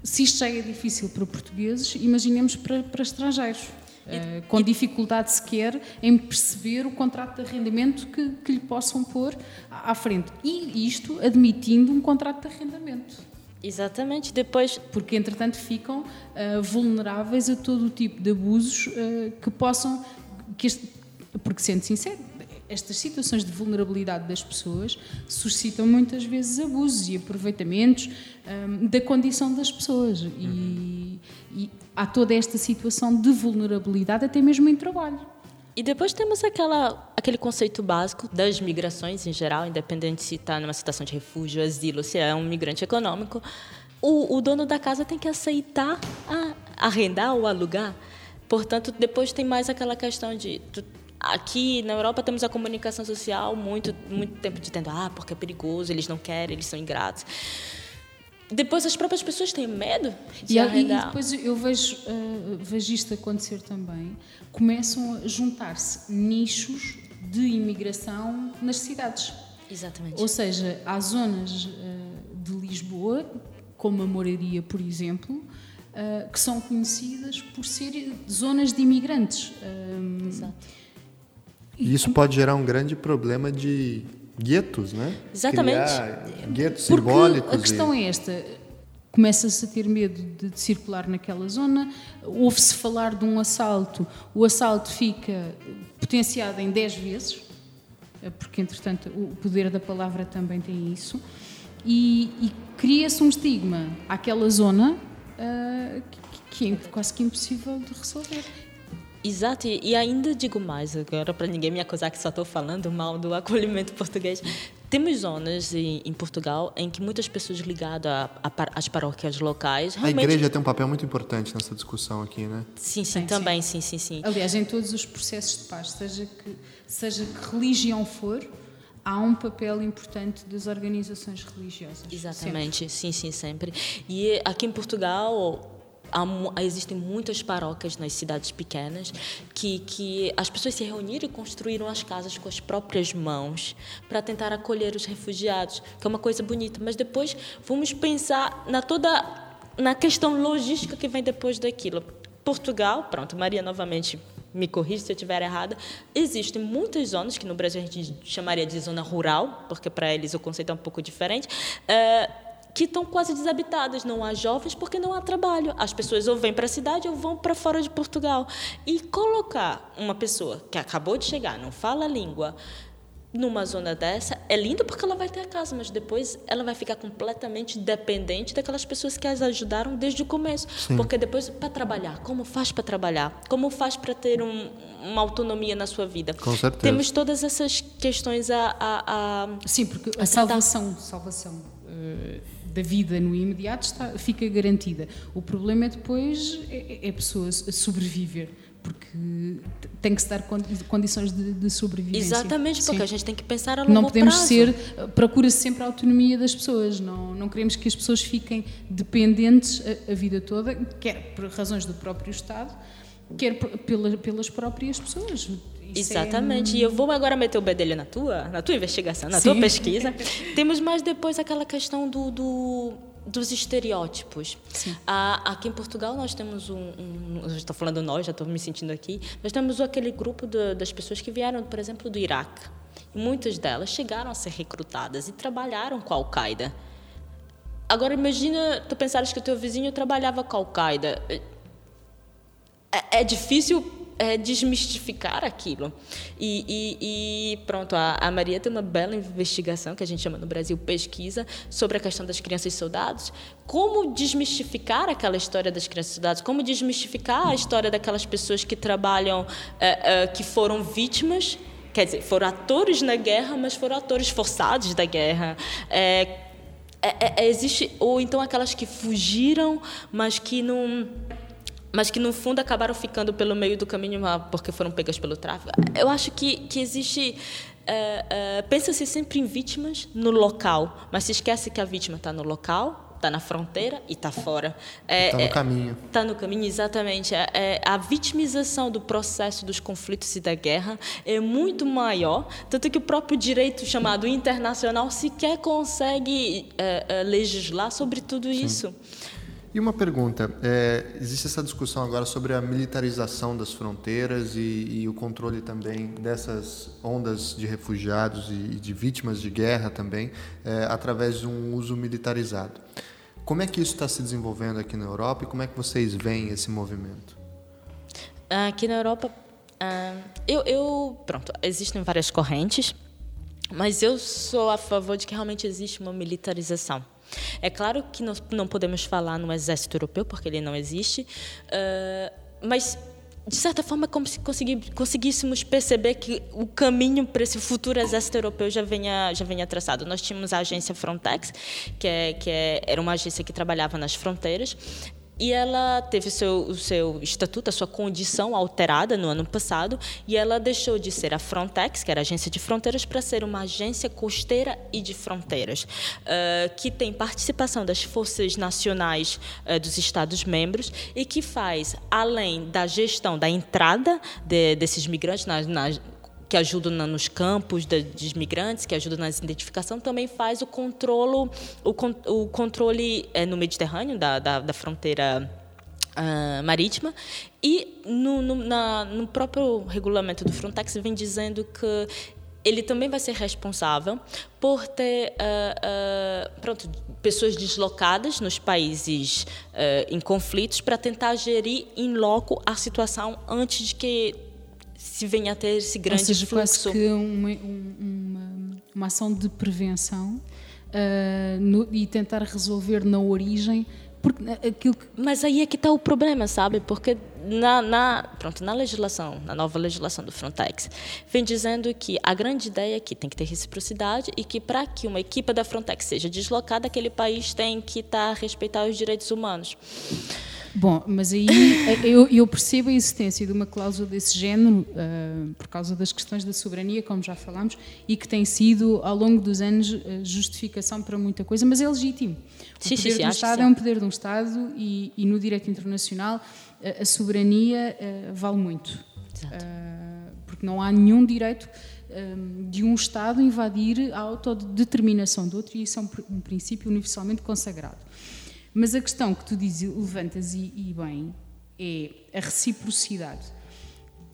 Se isto já é difícil para portugueses, imaginemos para, para estrangeiros. Uh, com dificuldade sequer em perceber o contrato de arrendamento que, que lhe possam pôr à frente. E isto admitindo um contrato de arrendamento. Exatamente, depois. Porque, entretanto, ficam uh, vulneráveis a todo o tipo de abusos uh, que possam. Que este, porque, sendo sincero, estas situações de vulnerabilidade das pessoas suscitam muitas vezes abusos e aproveitamentos um, da condição das pessoas. E, e há toda esta situação de vulnerabilidade, até mesmo em trabalho. E depois temos aquela, aquele conceito básico das migrações em geral, independente se está numa situação de refúgio, asilo, se é um migrante econômico. O, o dono da casa tem que aceitar a, arrendar ou alugar. Portanto, depois tem mais aquela questão de. Tu, aqui na Europa temos a comunicação social muito, muito tempo dizendo ah, porque é perigoso, eles não querem, eles são ingratos depois as próprias pessoas têm medo de e, arrendar. E depois eu vejo, uh, vejo isto acontecer também. Começam a juntar-se nichos de imigração nas cidades. Exatamente. Ou seja, há zonas uh, de Lisboa, como a Moraria, por exemplo, uh, que são conhecidas por ser zonas de imigrantes. Exato. E isso pode gerar um grande problema de guetos, né? Exatamente. Criar guetos Porque simbólicos. A questão e... é esta. Começa-se a ter medo de, de circular naquela zona, ouve-se falar de um assalto, o assalto fica potenciado em 10 vezes, eh, porque entretanto o poder da palavra também tem isso, e, e cria-se um estigma àquela zona uh, que, que é quase que impossível de resolver. Exato, e ainda digo mais agora, para ninguém me acusar que só estou falando mal do acolhimento português. Temos zonas em, em Portugal em que muitas pessoas ligadas às paróquias locais. A igreja tem um papel muito importante nessa discussão aqui, né? Sim, sim, sim também, sim. sim, sim, sim. Aliás, em todos os processos de paz, seja que, seja que religião for, há um papel importante das organizações religiosas. Exatamente, sempre. sim, sim, sempre. E aqui em Portugal há, existem muitas paróquias nas cidades pequenas que, que as pessoas se reuniram e construíram as casas com as próprias mãos para tentar acolher os refugiados, que é uma coisa bonita. Mas depois vamos pensar na toda na questão logística que vem depois daquilo. Portugal, pronto, Maria novamente me corrija se eu estiver errada, existem muitas zonas que no Brasil a gente chamaria de zona rural, porque para eles o conceito é um pouco diferente. Uh, que estão quase desabitadas. Não há jovens porque não há trabalho. As pessoas ou vêm para a cidade ou vão para fora de Portugal. E colocar uma pessoa que acabou de chegar, não fala a língua, numa zona dessa é lindo porque ela vai ter a casa, mas depois ela vai ficar completamente dependente daquelas pessoas que as ajudaram desde o começo. Sim. Porque depois, para trabalhar, como faz para trabalhar? Como faz para ter um, uma autonomia na sua vida? Com certeza. Temos todas essas questões a. a, a Sim, porque a, a salvação, salvação uh, da vida no imediato está, fica garantida. O problema é depois é, é a pessoa sobreviver porque tem que se dar condições de, de sobrevivência. Exatamente, porque Sim. a gente tem que pensar a longo Não podemos prazo. ser, procura-se sempre a autonomia das pessoas, não, não queremos que as pessoas fiquem dependentes a, a vida toda, quer por razões do próprio Estado, quer pela, pelas próprias pessoas. Exatamente. É... E eu vou agora meter o bedelho na tua, na tua investigação, na Sim. tua pesquisa. Temos mais depois aquela questão do, do dos estereótipos. Ah, aqui em Portugal nós temos um, um estou falando nós, já estou me sentindo aqui, nós temos aquele grupo de, das pessoas que vieram, por exemplo, do Iraque. Muitas delas chegaram a ser recrutadas e trabalharam com a Al-Qaeda. Agora imagina, tu pensares que o teu vizinho trabalhava com a Al-Qaeda. É, é difícil é, desmistificar aquilo. E, e, e pronto, a, a, Maria tem uma bela investigação, que a gente chama no Brasil pesquisa, sobre a questão das crianças soldados. Como desmistificar aquela história das crianças soldados? Como desmistificar a história daquelas pessoas que trabalham, é, é, que foram vítimas, quer dizer, foram atores na guerra, mas foram atores forçados da guerra. É, é, é existe ou então aquelas que fugiram, mas que não mas que no fundo acabaram ficando pelo meio do caminho porque foram pegas pelo tráfico. Eu acho que, que existe. Uh, uh, Pensa-se sempre em vítimas no local, mas se esquece que a vítima está no local, está na fronteira e está fora. Está é, no é, caminho. Está no caminho, exatamente. É, é, a vitimização do processo dos conflitos e da guerra é muito maior, tanto que o próprio direito chamado internacional sequer consegue é, legislar sobre tudo Sim. isso. E uma pergunta: é, existe essa discussão agora sobre a militarização das fronteiras e, e o controle também dessas ondas de refugiados e, e de vítimas de guerra também, é, através de um uso militarizado. Como é que isso está se desenvolvendo aqui na Europa e como é que vocês veem esse movimento? Aqui na Europa, uh, eu, eu, pronto, existem várias correntes, mas eu sou a favor de que realmente existe uma militarização. É claro que nós não podemos falar no exército europeu, porque ele não existe, uh, mas de certa forma, como se conseguíssemos perceber que o caminho para esse futuro exército europeu já venha, já venha traçado. Nós tínhamos a agência Frontex, que, é, que é, era uma agência que trabalhava nas fronteiras, e ela teve o seu, o seu estatuto, a sua condição alterada no ano passado, e ela deixou de ser a Frontex, que era a agência de fronteiras, para ser uma agência costeira e de fronteiras, uh, que tem participação das forças nacionais uh, dos Estados-membros e que faz, além da gestão da entrada de, desses migrantes na, na que ajudam nos campos de, de migrantes, que ajudam na identificação, também faz o controle, o, o controle é, no Mediterrâneo, da, da, da fronteira uh, marítima. E no, no, na, no próprio regulamento do Frontex vem dizendo que ele também vai ser responsável por ter uh, uh, pronto, pessoas deslocadas nos países uh, em conflitos para tentar gerir em loco a situação antes de que se venha a ter esse grande Ou seja, fluxo. que uma, uma, uma ação de prevenção uh, no, e tentar resolver na origem porque aquilo que... Mas aí é que está o problema, sabe? Porque na, na, pronto, na legislação, na nova legislação do Frontex, vem dizendo que a grande ideia é que tem que ter reciprocidade e que para que uma equipa da Frontex seja deslocada, aquele país tem que estar tá, a respeitar os direitos humanos. Bom, mas aí eu, eu, percebo a existência de uma cláusula desse género uh, por causa das questões da soberania, como já falámos, e que tem sido, ao longo dos anos, justificação para muita coisa, mas é legítimo. O sim, poder sim, do Estado é um poder de um Estado e, e no direito internacional a, a soberania uh, vale muito. Uh, porque não há nenhum direito de um Estado invadir a autodeterminação do outro e isso é um, um princípio universalmente consagrado. Mas a questão que tu dizes, levantas e, e bem é a reciprocidade.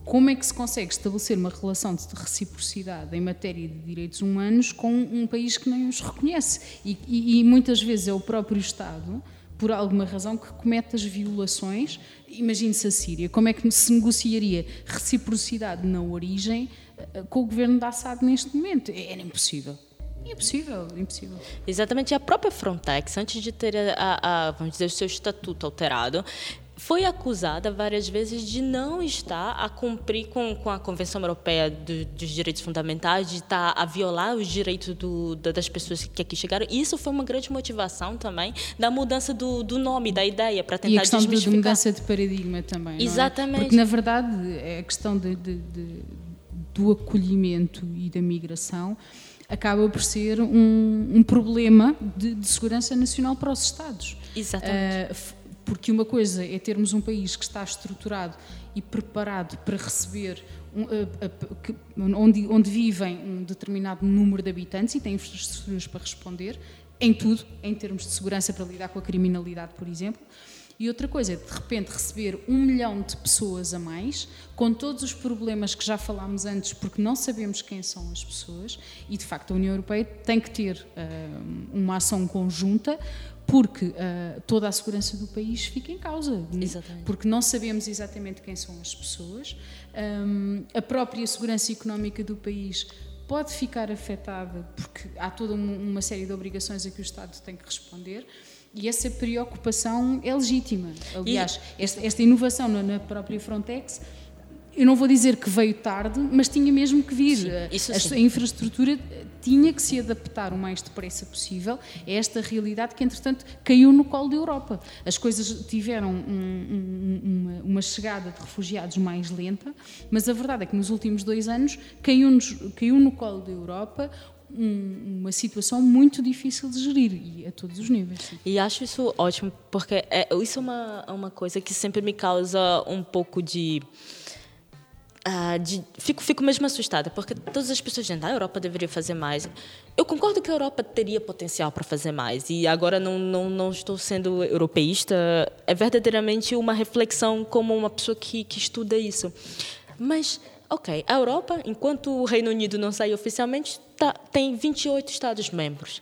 Como é que se consegue estabelecer uma relação de reciprocidade em matéria de direitos humanos com um país que nem os reconhece? E, e, e muitas vezes é o próprio Estado, por alguma razão, que comete as violações. Imagine-se a Síria. Como é que se negociaria reciprocidade na origem eh, com o governo da Assad neste momento? Era impossível. Impossível, impossível. Exatamente. A própria Frontex, antes de ter, a, a, vamos dizer, o seu estatuto alterado, foi acusada várias vezes de não estar a cumprir com, com a Convenção Europeia do, dos Direitos Fundamentais, de estar a violar os direitos do, das pessoas que aqui chegaram. Isso foi uma grande motivação também da mudança do, do nome, da ideia, para tentar e a questão desmistificar. de mudança de paradigma também. É? Exatamente. É? Porque, na verdade, é a questão de, de, de, do acolhimento e da migração acaba por ser um, um problema de, de, segurança nacional para os Estados. Exatamente. Uh, porque uma coisa é termos um país que está estruturado e preparado para receber um, uh, uh, que, onde, onde vivem um determinado número de habitantes e tem infraestruturas para responder em tudo, em termos de segurança para lidar com a criminalidade, por exemplo. E outra coisa é, de repente, receber um milhão de pessoas a mais, com todos os problemas que já falámos antes, porque não sabemos quem são as pessoas, e de facto a União Europeia tem que ter uh, uma ação conjunta, porque uh, toda a segurança do país fica em causa. Exatamente. Porque não sabemos exatamente quem são as pessoas, um, a própria segurança económica do país pode ficar afetada, porque há toda uma série de obrigações a que o Estado tem que responder. E essa preocupação é legítima. Aliás, e... esta, esta, inovação na própria Frontex, eu não vou dizer que veio tarde, mas tinha mesmo que vir. Sim, a, a, infraestrutura tinha que se adaptar o mais depressa possível a esta realidade que, entretanto, caiu no colo da Europa. As coisas tiveram um, um, uma, uma, chegada de refugiados mais lenta, mas a verdade é que nos últimos dois anos caiu, caiu no colo da Europa um, uma situação muito difícil de gerir e a todos os níveis. E acho isso ótimo, porque é, isso é uma, é uma coisa que sempre me causa um pouco de. Uh, de, fico, fico mesmo assustada, porque todas as pessoas dizem ah, a Europa deveria fazer mais. Eu concordo que a Europa teria potencial para fazer mais, e agora não, não, não estou sendo europeísta, é verdadeiramente uma reflexão como uma pessoa que, que estuda isso. Mas Ok, a Europa, enquanto o Reino Unido não saiu oficialmente, tá, tem 28 Estados-membros.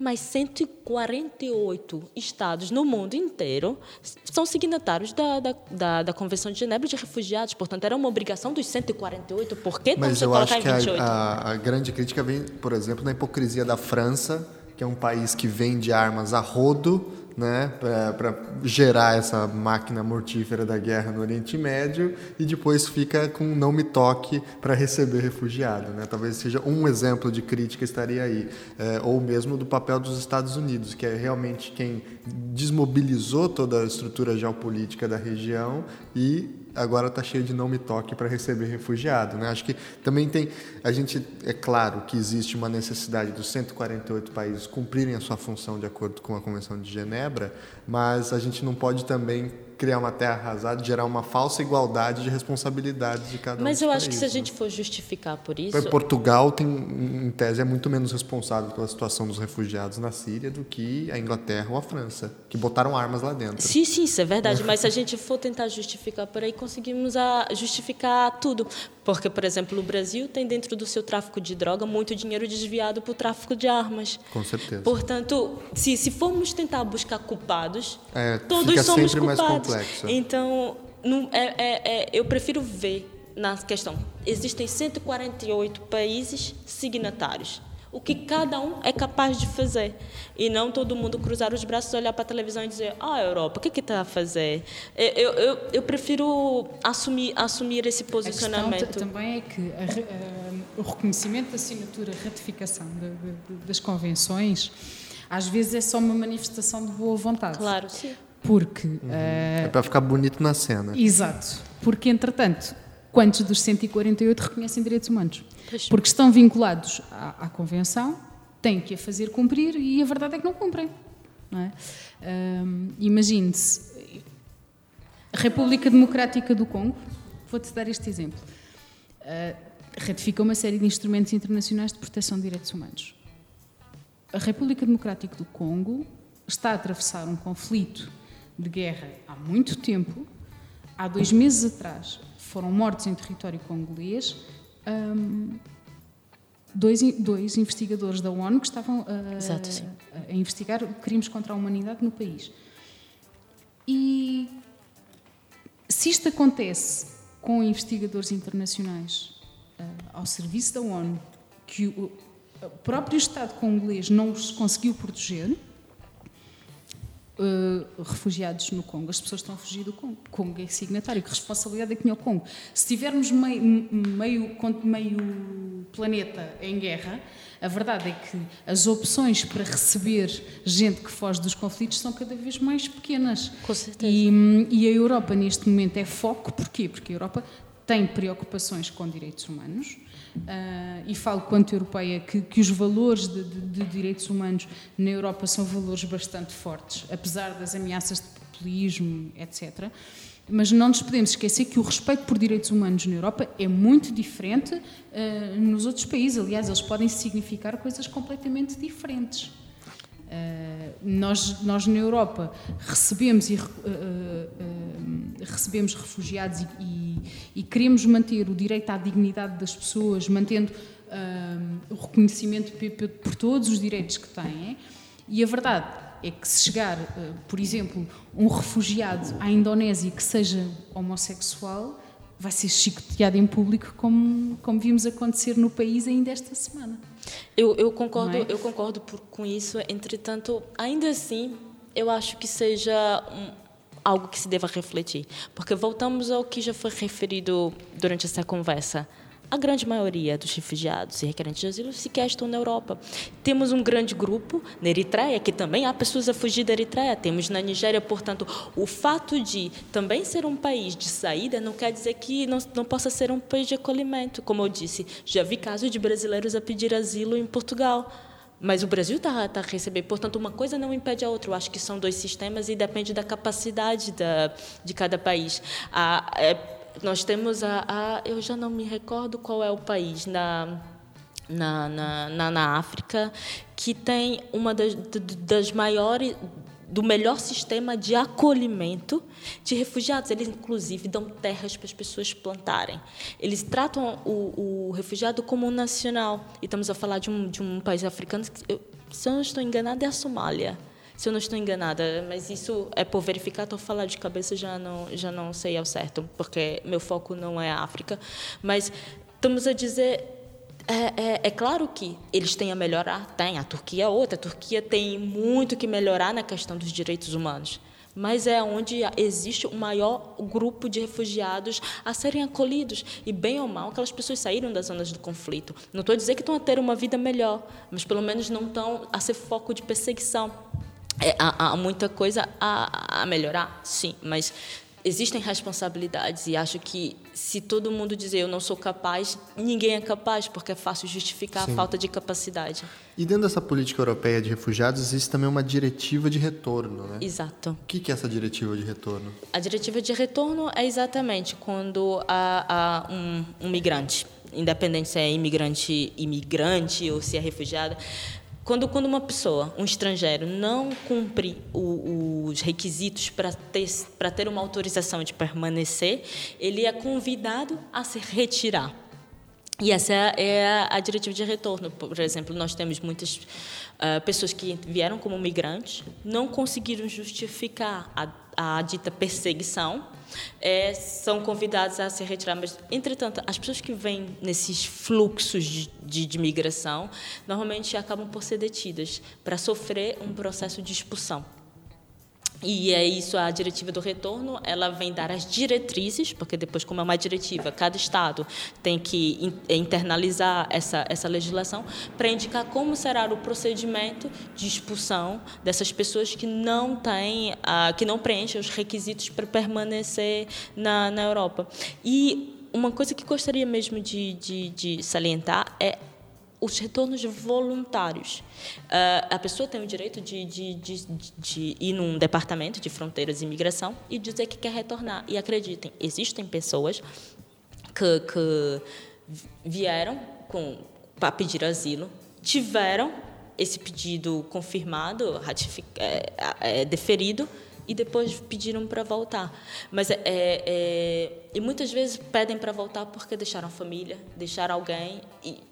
Mas 148 estados no mundo inteiro são signatários da, da, da, da, Convenção de Genebra de Refugiados. Portanto, era uma obrigação dos 148. Por que Mas eu acho que a, a, a grande crítica vem, por exemplo, na hipocrisia da França, que é um país que vende armas a rodo né, para gerar essa máquina mortífera da guerra no Oriente Médio e depois fica com não me toque para receber refugiado. Né? Talvez seja um exemplo de crítica estaria aí. É, ou mesmo do papel dos Estados Unidos, que é realmente quem desmobilizou toda a estrutura geopolítica da região e agora está cheio de não me toque para receber refugiado. Né? Acho que também tem. A gente. É claro que existe uma necessidade dos 148 países cumprirem a sua função de acordo com a Convenção de Genebra, mas a gente não pode também criar uma terra arrasada, gerar uma falsa igualdade de responsabilidades de cada um. Mas eu acho que se a gente for justificar por isso. Portugal tem, em tese, é muito menos responsável pela situação dos refugiados na Síria do que a Inglaterra ou a França, que botaram armas lá dentro. Sim, sim, isso é verdade. Mas se a gente for tentar justificar por aí, conseguimos a justificar tudo. Porque, por exemplo, o Brasil tem dentro do seu tráfico de droga muito dinheiro desviado para o tráfico de armas. Com certeza. Portanto, se, se formos tentar buscar culpados, é, todos somos culpados. Complexo. Então, não, é, é, é, eu prefiro ver na questão. Existem 148 países signatários. O que cada um é capaz de fazer. E não todo mundo cruzar os braços, olhar para a televisão e dizer: Ah, Europa, o que está a fazer? Eu, eu, eu prefiro assumir, assumir esse posicionamento. A questão também é que a, a, o reconhecimento da assinatura, a ratificação de, de, das convenções, às vezes é só uma manifestação de boa vontade. Claro, sim Porque. Uhum. Uh, é para ficar bonito na cena. Exato. Porque, entretanto, quantos dos 148 reconhecem direitos humanos? Porque estão vinculados à, à Convenção, têm que a fazer cumprir e a verdade é que não cumprem. Não é? um, Imagine-se, a República Democrática do Congo, vou-te dar este exemplo, uh, ratifica uma série de instrumentos internacionais de proteção de direitos humanos. A República Democrática do Congo está a atravessar um conflito de guerra há muito tempo. Há dois meses atrás foram mortos em território congolês um, dois, dois investigadores da ONU que estavam a, Exato, a, a investigar crimes contra a humanidade no país. E se isto acontece com investigadores internacionais uh, ao serviço da ONU, que o, o próprio Estado congolês não os conseguiu proteger, Uh, refugiados no Congo. As pessoas estão a fugir do Congo. O Congo é signatário. Que responsabilidade é que tinha o Congo? Se tivermos meio, meio, meio planeta em guerra, a verdade é que as opções para receber gente que foge dos conflitos são cada vez mais pequenas. Com certeza. E, e a Europa, neste momento, é foco. Porquê? Porque a Europa tem preocupações com direitos humanos Uh, e falo quanto europeia que, que os valores de, de, de, direitos humanos na Europa são valores bastante fortes, apesar das ameaças de populismo, etc. Mas não nos podemos esquecer que o respeito por direitos humanos na Europa é muito diferente uh, nos outros países. Aliás, eles podem significar coisas completamente diferentes. Uh, nós, nós na Europa recebemos, e, uh, uh, recebemos refugiados e, e, e, queremos manter o direito à dignidade das pessoas, mantendo o reconhecimento por todos os direitos que têm. E a verdade é que se chegar, por exemplo, um refugiado à Indonésia que seja homossexual, vai ser chicoteado em público, como, como vimos acontecer no país ainda esta semana. Eu, eu concordo, é? eu concordo por, com isso. Entretanto, ainda assim, eu acho que seja um, algo que se deva refletir, porque voltamos ao que já foi referido durante essa conversa. A grande maioria dos refugiados e requerentes de asilo sequer estão na Europa. Temos um grande grupo na Eritreia, que também há pessoas a fugir da Eritreia. Temos na Nigéria, portanto, o fato de também ser um país de saída não quer dizer que não, não possa ser um país de acolhimento. Como eu disse, já vi casos de brasileiros a pedir asilo em Portugal. Mas o Brasil está tá a receber, portanto, uma coisa não impede a outra. Eu acho que são dois sistemas e depende da capacidade da, de cada país. É, nós temos a, a, eu já não me recordo qual é o país na na, na, na, África que tem uma das, das maiores do melhor sistema de acolhimento de refugiados. Eles, inclusive, dão terras para as pessoas plantarem. Eles tratam o, o refugiado como um nacional. E estamos a falar de um, de um país africano, que, se eu não estou enganada, é a Somália se eu não estou enganada, mas isso é por verificar, estou falando de cabeça, já não, já não sei ao certo, porque meu foco não é a África. Mas estamos a dizer é, é, é, claro que eles têm a melhorar, tem, a Turquia é outra, a Turquia tem muito que melhorar na questão dos direitos humanos, mas é onde existe o maior grupo de refugiados a serem acolhidos, e bem ou mal, aquelas pessoas saíram das zonas do conflito. Não estou a dizer que estão a ter uma vida melhor, mas pelo menos não estão a ser foco de perseguição. É, há, há, muita coisa a, a melhorar, sim, mas existem responsabilidades e acho que se todo mundo dizer eu não sou capaz, ninguém é capaz, porque é fácil justificar Sim. a falta de capacidade. E dentro dessa política europeia de refugiados existe também uma diretiva de retorno, né? Exato. O que é essa diretiva de retorno? A diretiva de retorno é exatamente quando há, há um, um migrante, independente se é imigrante, imigrante ou se é refugiado, quando, quando uma pessoa, um estrangeiro, não cumpre o, os requisitos para ter, ter uma autorização de permanecer, ele é convidado a se retirar. E essa é a, a diretiva de retorno. Por exemplo, nós temos muitas uh, pessoas que vieram como migrantes, não conseguiram justificar a, a dita perseguição, é, são convidados a se retirar. Mas, entretanto, as pessoas que vêm nesses fluxos de, de, de migração normalmente acabam por ser detidas para sofrer um processo de expulsão. E é isso, a diretiva do retorno, ela vem dar as diretrizes, porque depois, como é uma diretiva, cada Estado tem que internalizar essa, essa legislação para indicar como será o procedimento de expulsão dessas pessoas que não têm, que não preenchem os requisitos para permanecer na, na Europa. E uma coisa que gostaria mesmo de, de, de salientar é os retornos voluntários. Uh, a pessoa tem o direito de, de, de, de, ir num departamento de fronteiras e imigração e dizer que quer retornar. E acreditem, existem pessoas que, que vieram para pedir asilo, tiveram esse pedido confirmado, é, é, deferido, e depois pediram para voltar. Mas é, é, e muitas vezes pedem para voltar porque deixaram família, deixaram alguém e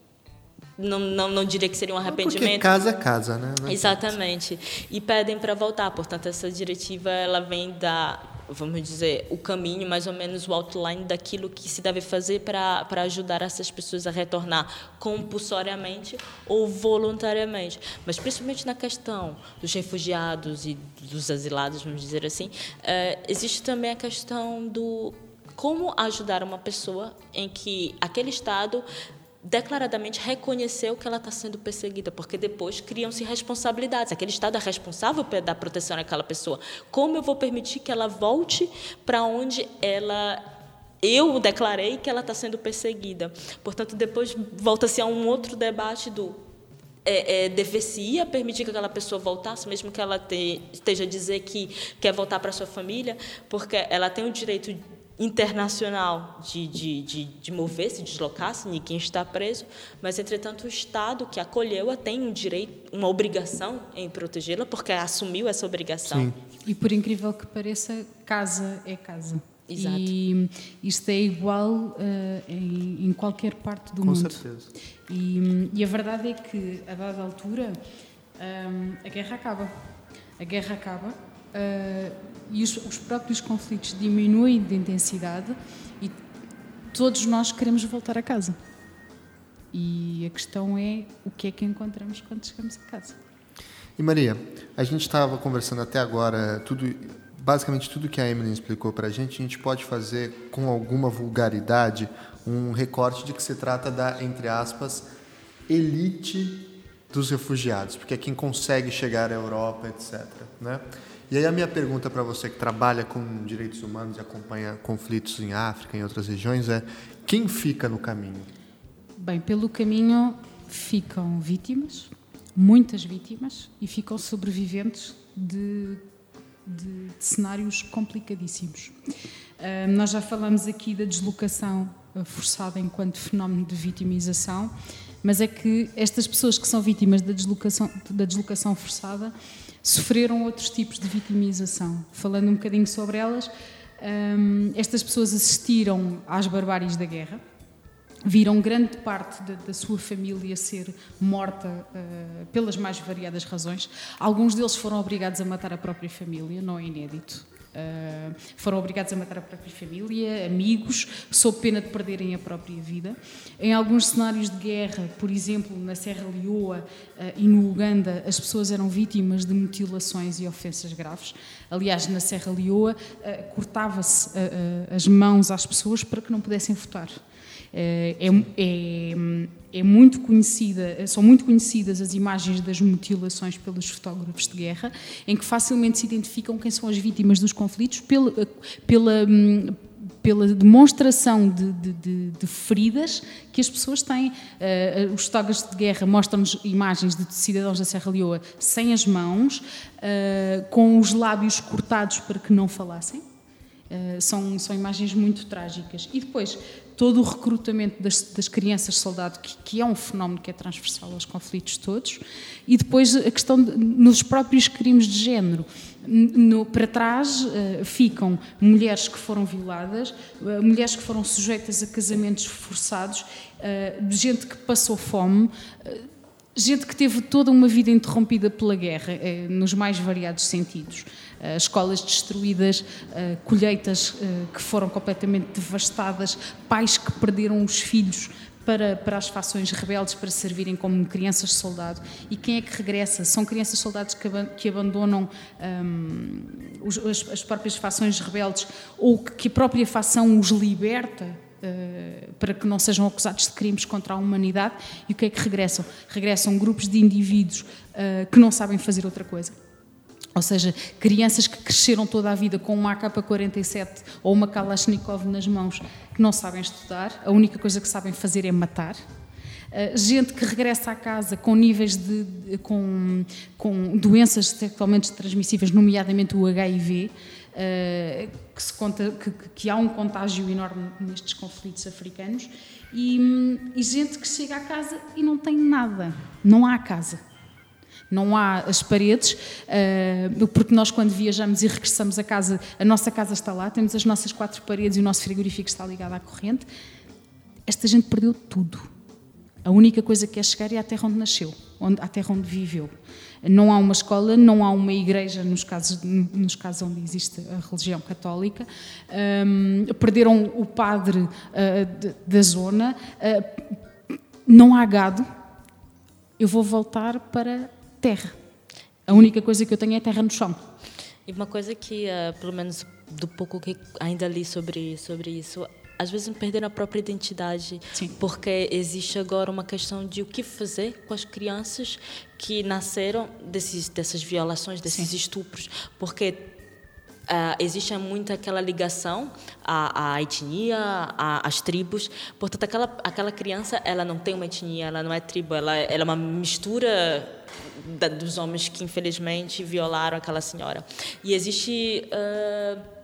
não, não, não diria que seria um arrependimento. Porque casa é casa, né? Não Exatamente. E pedem para voltar. Portanto, essa diretiva ela vem da, vamos dizer, o caminho, mais ou menos o outline daquilo que se deve fazer para, para ajudar essas pessoas a retornar compulsoriamente ou voluntariamente. Mas principalmente na questão dos refugiados e dos asilados, vamos dizer assim, é, existe também a questão do como ajudar uma pessoa em que aquele estado declaradamente reconheceu que ela está sendo perseguida, porque depois criam-se responsabilidades. Aquele Estado é responsável dar proteção àquela pessoa. Como eu vou permitir que ela volte para onde ela eu declarei que ela está sendo perseguida. Portanto, depois volta-se a um outro debate do é, é, deveria permitir que aquela pessoa voltasse, mesmo que ela te, esteja a dizer que quer voltar para sua família, porque ela tem o direito internacional de, de, de, de mover-se, deslocar-se, ninguém está preso, mas, entretanto, o Estado que acolheu-a tem um direito, uma obrigação em protegê-la, porque assumiu essa obrigação. Sim. E, por incrível que pareça, casa é casa. Exato. E isto é igual uh, em, em, qualquer parte do Com mundo. Com certeza. E, e, a verdade é que, a dada altura, um, eh, a guerra acaba. A guerra acaba. Uh, e os, os próprios conflitos diminuem de intensidade e todos nós queremos voltar a casa. E a questão é o que é que encontramos quando chegamos a casa. E Maria, a gente estava conversando até agora, tudo, basicamente tudo que a Emily explicou para a gente, a gente pode fazer com alguma vulgaridade um recorte de que se trata da, entre aspas, elite dos refugiados, porque é quem consegue chegar à Europa, etc. Né? E aí a minha pergunta para você que trabalha com direitos humanos e acompanha conflitos em África e em outras regiões é: quem fica no caminho? Bem, pelo caminho ficam vítimas, muitas vítimas, e ficam sobreviventes de, de, de cenários complicadíssimos. Uh, nós já falamos aqui da deslocação ah, forçada enquanto fenómeno de vitimização, mas é que estas pessoas que são vítimas da deslocação, da deslocação forçada sofreram outros tipos de vitimização. Falando um bocadinho sobre elas, um, estas pessoas assistiram às barbáries da guerra, viram grande parte da, da sua família ser morta uh, pelas mais variadas razões. Alguns deles foram obrigados a matar a própria família, não é inédito. Uh, foram obrigados a matar a própria família, amigos, sob pena de perderem a própria vida. Em alguns cenários de guerra, por exemplo, na Serra Leoa uh, e no Uganda, as pessoas eram vítimas de mutilações e ofensas graves. Aliás, na Serra Leoa, uh, cortava-se as mãos às pessoas para que não pudessem votar. É, é, é, muito conhecida, são muito conhecidas as imagens das mutilações pelos fotógrafos de guerra, em que facilmente se identificam quem são as vítimas dos conflitos pela, pela, pela demonstração de, de, de, de, feridas que as pessoas têm. Uh, os fotógrafos de guerra mostram-nos imagens de cidadãos da Serra Leoa sem as mãos, com os lábios cortados para que não falassem. Uh, são, são imagens muito trágicas. E depois, todo o recrutamento das, das crianças soldado, que, que, é um fenómeno que é transversal aos conflitos todos, e depois a questão de, nos próprios crimes de género. No, para trás uh, ficam mulheres que foram violadas, uh, mulheres que foram sujeitas a casamentos forçados, uh, gente que passou fome, gente que teve toda uma vida interrompida pela guerra, nos mais variados sentidos. Eh, escolas destruídas, eh, colheitas eh, que foram completamente devastadas, pais que perderam os filhos para, para as fações rebeldes para servirem como crianças soldado. E quem é que regressa? São crianças soldados que, que abandonam um, os, as, as, próprias fações rebeldes ou que a própria fação os liberta. Uh, para que não sejam acusados de crimes contra a humanidade, e o que é que regressam? Regressam grupos de indivíduos uh, que não sabem fazer outra coisa ou seja, crianças que cresceram toda a vida com uma AK-47 ou uma Kalashnikov nas mãos, que não sabem estudar, a única coisa que sabem fazer é matar. Uh, gente que regressa à casa com níveis de, de com, com, doenças sexualmente transmissíveis, nomeadamente o HIV, eh, que, se conta, que, que, há um contágio enorme nestes conflitos africanos, e, e gente que chega à casa e não tem nada, não há casa não há as paredes, eh, porque nós quando viajamos e regressamos a casa, a nossa casa está lá, temos as nossas quatro paredes e o nosso frigorífico está ligado à corrente. Esta gente perdeu tudo. A única coisa que é chegar é à terra onde nasceu, onde, à terra onde viveu. Não há uma escola, não há uma igreja, nos casos, nos casos onde existe a religião católica. Um, perderam o padre uh, de, da zona. Uh, não há gado. Eu vou voltar para terra. A única coisa que eu tenho é terra no chão. E uma coisa que, uh, pelo menos do pouco que ainda li sobre, sobre isso, às vezes perderam a própria identidade, Sim. porque existe agora uma questão de o que fazer com as crianças que nasceram desses, dessas violações, desses Sim. estupros, porque Uh, existe muito aquela ligação à, à etnia, à, às tribos. Portanto, aquela, aquela criança, ela não tem uma etnia, ela não é tribo, ela, ela é uma mistura da, dos homens que, infelizmente, violaram aquela senhora. E existe... Uh,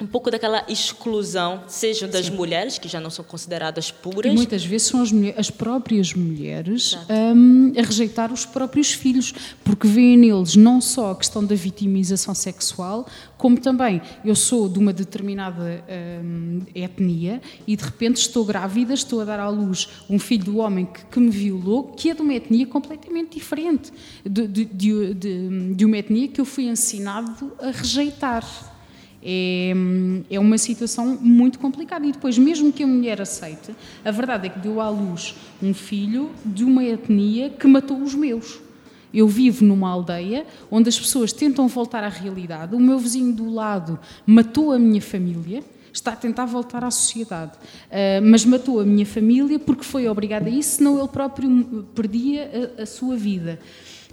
um pouco daquela exclusão, seja das Sim. mulheres, que já não são consideradas puras. E muitas vezes são as, as próprias mulheres um, a rejeitar os próprios filhos, porque veem neles não só a questão da vitimização sexual, como também eu sou de uma determinada um, etnia e de repente estou grávida, estou a dar à luz um filho do homem que, que me violou, que é de uma etnia completamente diferente, de, de, de, de uma etnia que eu fui ensinado a rejeitar. É, é uma situação muito complicada. E depois, mesmo que a mulher aceite, a verdade é que deu à luz um filho de uma etnia que matou os meus. Eu vivo numa aldeia onde as pessoas tentam voltar à realidade. O meu vizinho do lado matou a minha família, está a tentar voltar à sociedade, uh, mas matou a minha família porque foi obrigado a isso, senão ele próprio perdia a, a sua vida.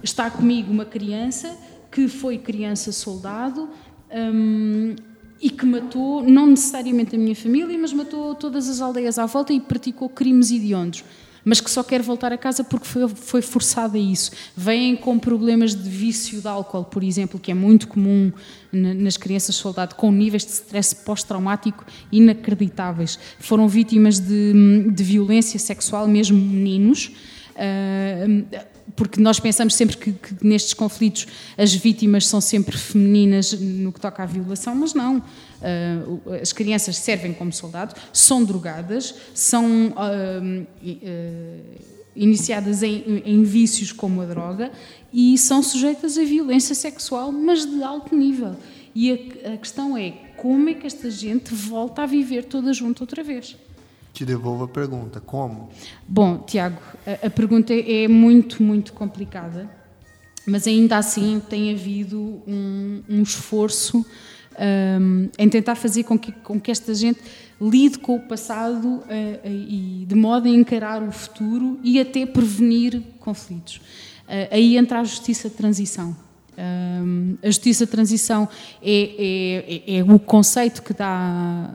Está comigo uma criança que foi criança soldado, um, e que matou não necessariamente a minha família, mas matou todas as aldeias à volta e praticou crimes hediondos. Mas que só quer voltar a casa porque foi, foi forçada a isso. Vêm com problemas de vício de álcool, por exemplo, que é muito comum nas crianças soldado, com níveis de stress pós-traumático inacreditáveis. Foram vítimas de, de violência sexual, mesmo meninos. Porque nós pensamos sempre que, que, nestes conflitos as vítimas são sempre femininas no que toca à violação, mas não. Uh, as crianças servem como soldados, são drogadas, são uh, uh, iniciadas em, em, vícios como a droga e são sujeitas a violência sexual, mas de alto nível. E a, a questão é como é que esta gente volta a viver toda junto outra vez? Te devolvo a pergunta: como? Bom, Tiago, a, pergunta é muito, muito complicada, mas ainda assim tem havido um, um esforço um, em tentar fazer com que, com que esta gente lide com o passado uh, uh, e de modo a encarar o futuro e até prevenir conflitos. Uh, aí entra a justiça de transição. Um, a justiça de transição é, é, é, o conceito que dá,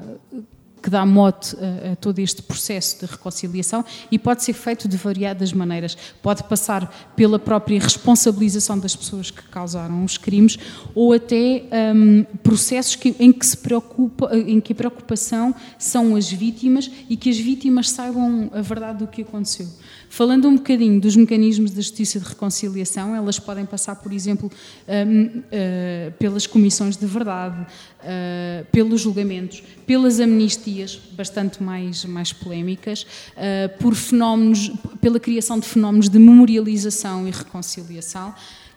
dá mote a, a, todo este processo de reconciliação e pode ser feito de variadas maneiras. Pode passar pela própria responsabilização das pessoas que causaram os crimes ou até um, processos que, em, que se preocupa, em que a preocupação são as vítimas e que as vítimas saibam a verdade do que aconteceu. Falando um bocadinho dos mecanismos da justiça de reconciliação, elas podem passar, por exemplo, um, uh, pelas comissões de verdade, uh, pelos julgamentos, pelas amnistias, bastante mais, mais polémicas, uh, por fenómenos, pela criação de fenómenos de memorialização e reconciliação,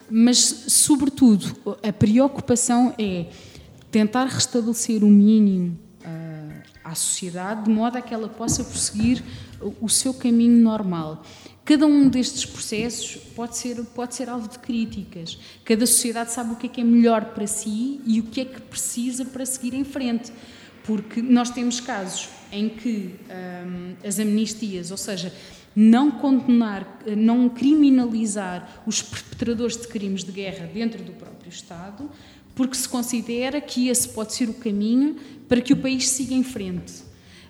mas, sobretudo, a preocupação é tentar restabelecer o mínimo à sociedade, de modo a que ela possa prosseguir o seu caminho normal. Cada um destes processos pode ser, pode ser alvo de críticas. Cada sociedade sabe o que é que é melhor para si e o que é que precisa para seguir em frente. Porque nós temos casos em que hum, as amnistias, ou seja, não condenar, não criminalizar os perpetradores de crimes de guerra dentro do próprio Estado, porque se considera que esse pode ser o caminho para que o país siga em frente.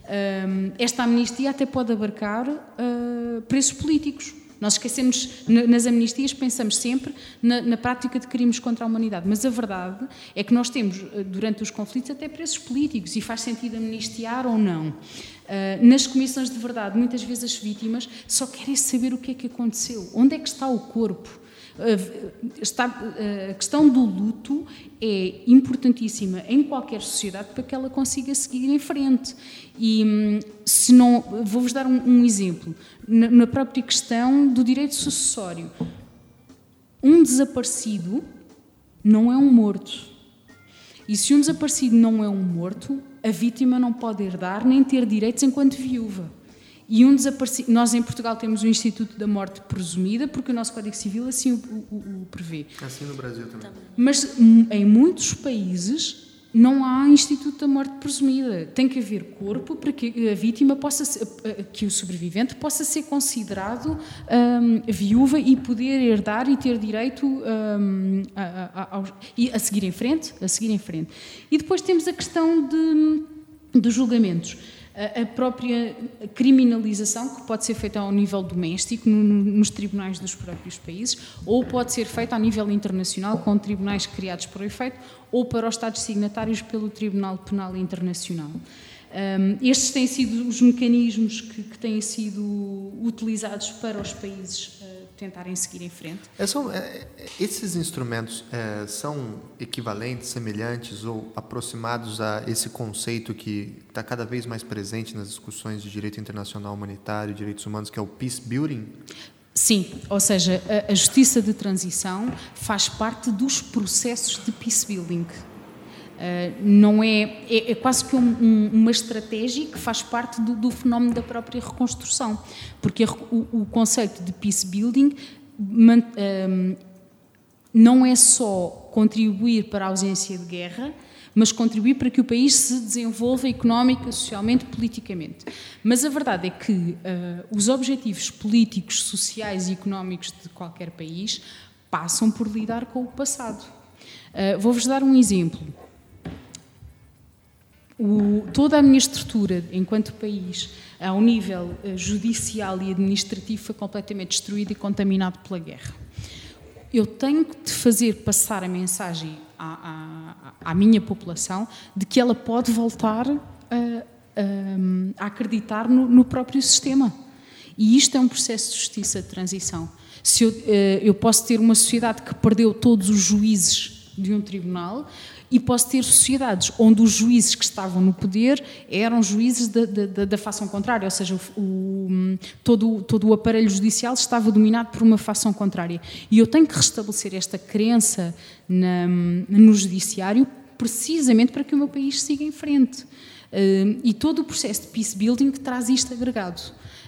Hum, esta amnistia até pode abarcar uh, presos políticos. Nós esquecemos, nas amnistias, pensamos sempre na, na, prática de crimes contra a humanidade, mas a verdade é que nós temos, uh, durante os conflitos, até presos políticos e faz sentido amnistiar ou não. Uh, nas comissões de verdade, muitas vezes as vítimas só querem saber o que é que aconteceu, onde é que está o corpo. Está, a questão do luto é importantíssima em qualquer sociedade para que ela consiga seguir em frente. E hum, se não, vou-vos dar um, um exemplo na, na, própria questão do direito sucessório. Um desaparecido não é um morto. E se um desaparecido não é um morto, a vítima não pode herdar nem ter direitos enquanto viúva. E um desaparecido. Nós em Portugal temos o Instituto da Morte Presumida, porque o nosso Código Civil assim o, o, o prevê. Assim no Brasil também. Mas em muitos países não há Instituto da Morte Presumida. Tem que haver corpo para que a vítima possa ser, que o sobrevivente possa ser considerado um, viúva e poder herdar e ter direito um, a, a, a, a, seguir em frente, a seguir em frente. E depois temos a questão de, dos julgamentos a própria criminalização, que pode ser feita ao nível doméstico, nos tribunais dos próprios países, ou pode ser feita a nível internacional, com tribunais criados para o efeito, ou para os Estados signatários pelo Tribunal Penal Internacional. Um, estes têm sido os mecanismos que, que, têm sido utilizados para os países tentarem seguir em frente. É, são, é, esses instrumentos é, são equivalentes, semelhantes ou aproximados a esse conceito que está cada vez mais presente nas discussões de direito internacional humanitário e direitos humanos, que é o peace building? Sim, ou seja, a, a justiça de transição faz parte dos processos de peace building. Uh, não é, é, é, quase que um, um, uma estratégia que faz parte do, do, fenómeno da própria reconstrução, porque a, o, o, conceito de peace building man, um, não é só contribuir para a ausência de guerra, mas contribuir para que o país se desenvolva económica, socialmente, politicamente. Mas a verdade é que uh, os objetivos políticos, sociais e económicos de qualquer país passam por lidar com o passado. Uh, Vou-vos dar um exemplo. O, toda a minha estrutura enquanto país, ao nível uh, judicial e administrativo, foi completamente destruída e contaminado pela guerra. Eu tenho de fazer passar a mensagem à, à, à minha população de que ela pode voltar a, a, a acreditar no, no, próprio sistema. E isto é um processo de justiça de transição. Se eu, uh, eu posso ter uma sociedade que perdeu todos os juízes de um tribunal e posso ter sociedades onde os juízes que estavam no poder eram juízes da, da, da fação contrária, ou seja, o, o, todo, todo o aparelho judicial estava dominado por uma fação contrária. E eu tenho que restabelecer esta crença na, no judiciário precisamente para que o meu país siga em frente. Uh, e todo o processo de peace building traz isto agregado.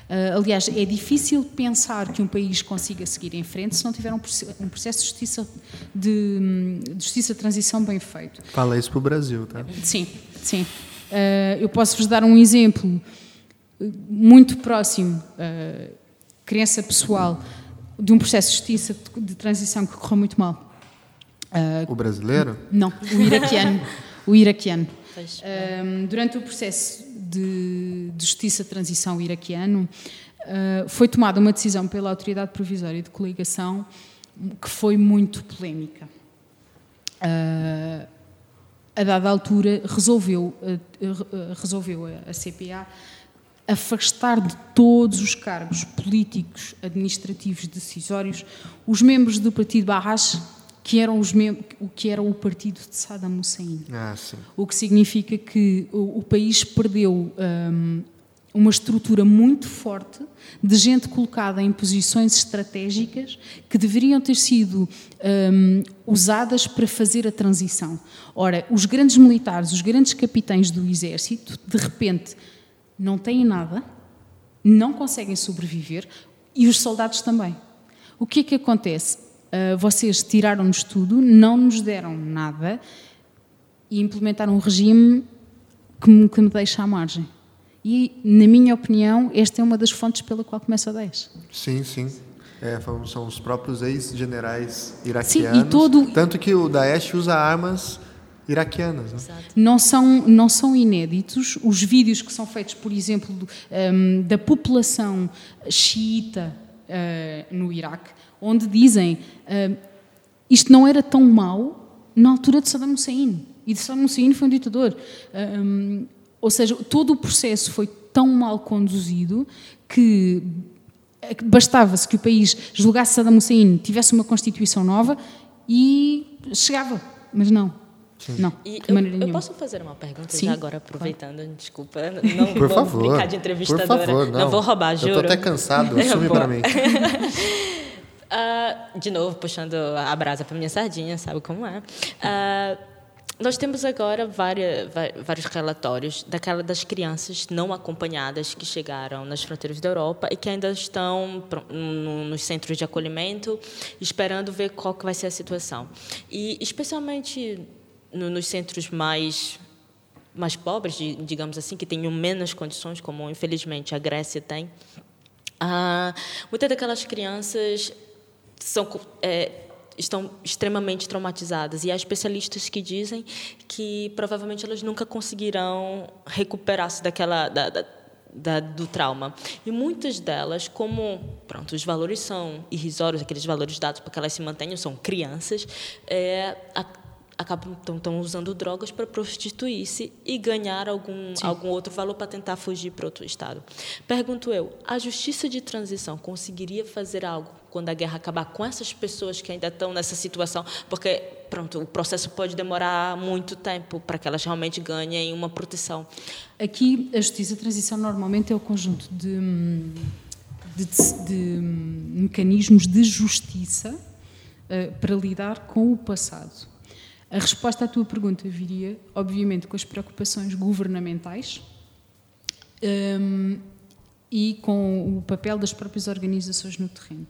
Uh, aliás, é difícil pensar que um país consiga seguir em frente se não tiver um, um processo de justiça de, de, justiça de transição bem feito. Fala isso para o Brasil, tá? Sim, sim. Uh, eu posso vos dar um exemplo muito próximo, uh, crença pessoal, de um processo de justiça de, de transição que correu muito mal. o brasileiro? Não, o iraquiano. o iraquiano. durante o processo de, de Justiça de Transição iraquiano, uh, foi tomada uma decisão pela Autoridade Provisória de Coligação que foi muito polémica. Uh, a dada altura, resolveu, uh, resolveu a, a CPA afastar de todos os cargos políticos, administrativos, decisórios os membros do Partido Barras que eram os o que era o partido de Saddam Hussein. Ah, o que significa que o, o país perdeu um, uma estrutura muito forte de gente colocada em posições estratégicas que deveriam ter sido um, usadas para fazer a transição. Ora, os grandes militares, os grandes capitães do exército, de repente, não têm nada não conseguem sobreviver e os soldados também. O que é que acontece? Uh, vocês tiraram-nos tudo, não nos deram nada e implementaram um regime que me, que me deixa à margem. E, na minha opinião, esta é uma das fontes pela qual começa a 10. Sim, sim. É, são os próprios ex-generais iraquianos. Sim, e todo... Tanto que o Daesh usa armas iraquianas. Né? Não, são, não são inéditos. Os vídeos que são feitos, por exemplo, um, da população xiita uh, no Iraque, onde dizem uh, isto não era tão mau na altura de Saddam Hussein. E de Saddam Hussein foi um ditador. Um, ou seja, todo o processo foi tão mal conduzido que bastava-se que o país julgasse Saddam Hussein, tivesse uma constituição nova e chegava. Mas não. Sim. Não, e eu, eu, posso fazer uma pergunta Sim, agora, aproveitando, claro. desculpa, não por vou favor, brincar de entrevistadora, por favor, não. não vou roubar, juro. Eu estou até cansado, assume para mim. uh, de novo, puxando a brasa para minha sardinha, sabe como é. Uh, nós temos agora várias, vários relatórios daquela das crianças não acompanhadas que chegaram nas fronteiras da Europa e que ainda estão nos centros de acolhimento, esperando ver qual que vai ser a situação. E especialmente nos centros mais mais pobres, digamos assim, que tenham menos condições, como infelizmente a Grécia tem, ah, muitas daquelas crianças são é, estão extremamente traumatizadas e há especialistas que dizem que provavelmente elas nunca conseguirão recuperar-se daquela da, da, da, do trauma. E muitas delas, como pronto, os valores são irrisórios, aqueles valores dados para que elas se mantenham, são crianças, é, a, acabam estão usando drogas para prostituir-se e ganhar algum algum outro valor para tentar fugir para outro estado. Pergunto eu, a justiça de transição conseguiria fazer algo quando a guerra acabar com essas pessoas que ainda estão nessa situação, porque pronto, o processo pode demorar muito tempo para que elas realmente ganhem uma proteção. Aqui a justiça de transição normalmente é o conjunto de, de, de mecanismos de justiça uh, para lidar com o passado a resposta à tua pergunta viria, obviamente, com as preocupações governamentais um, e com o papel das próprias organizações no terreno.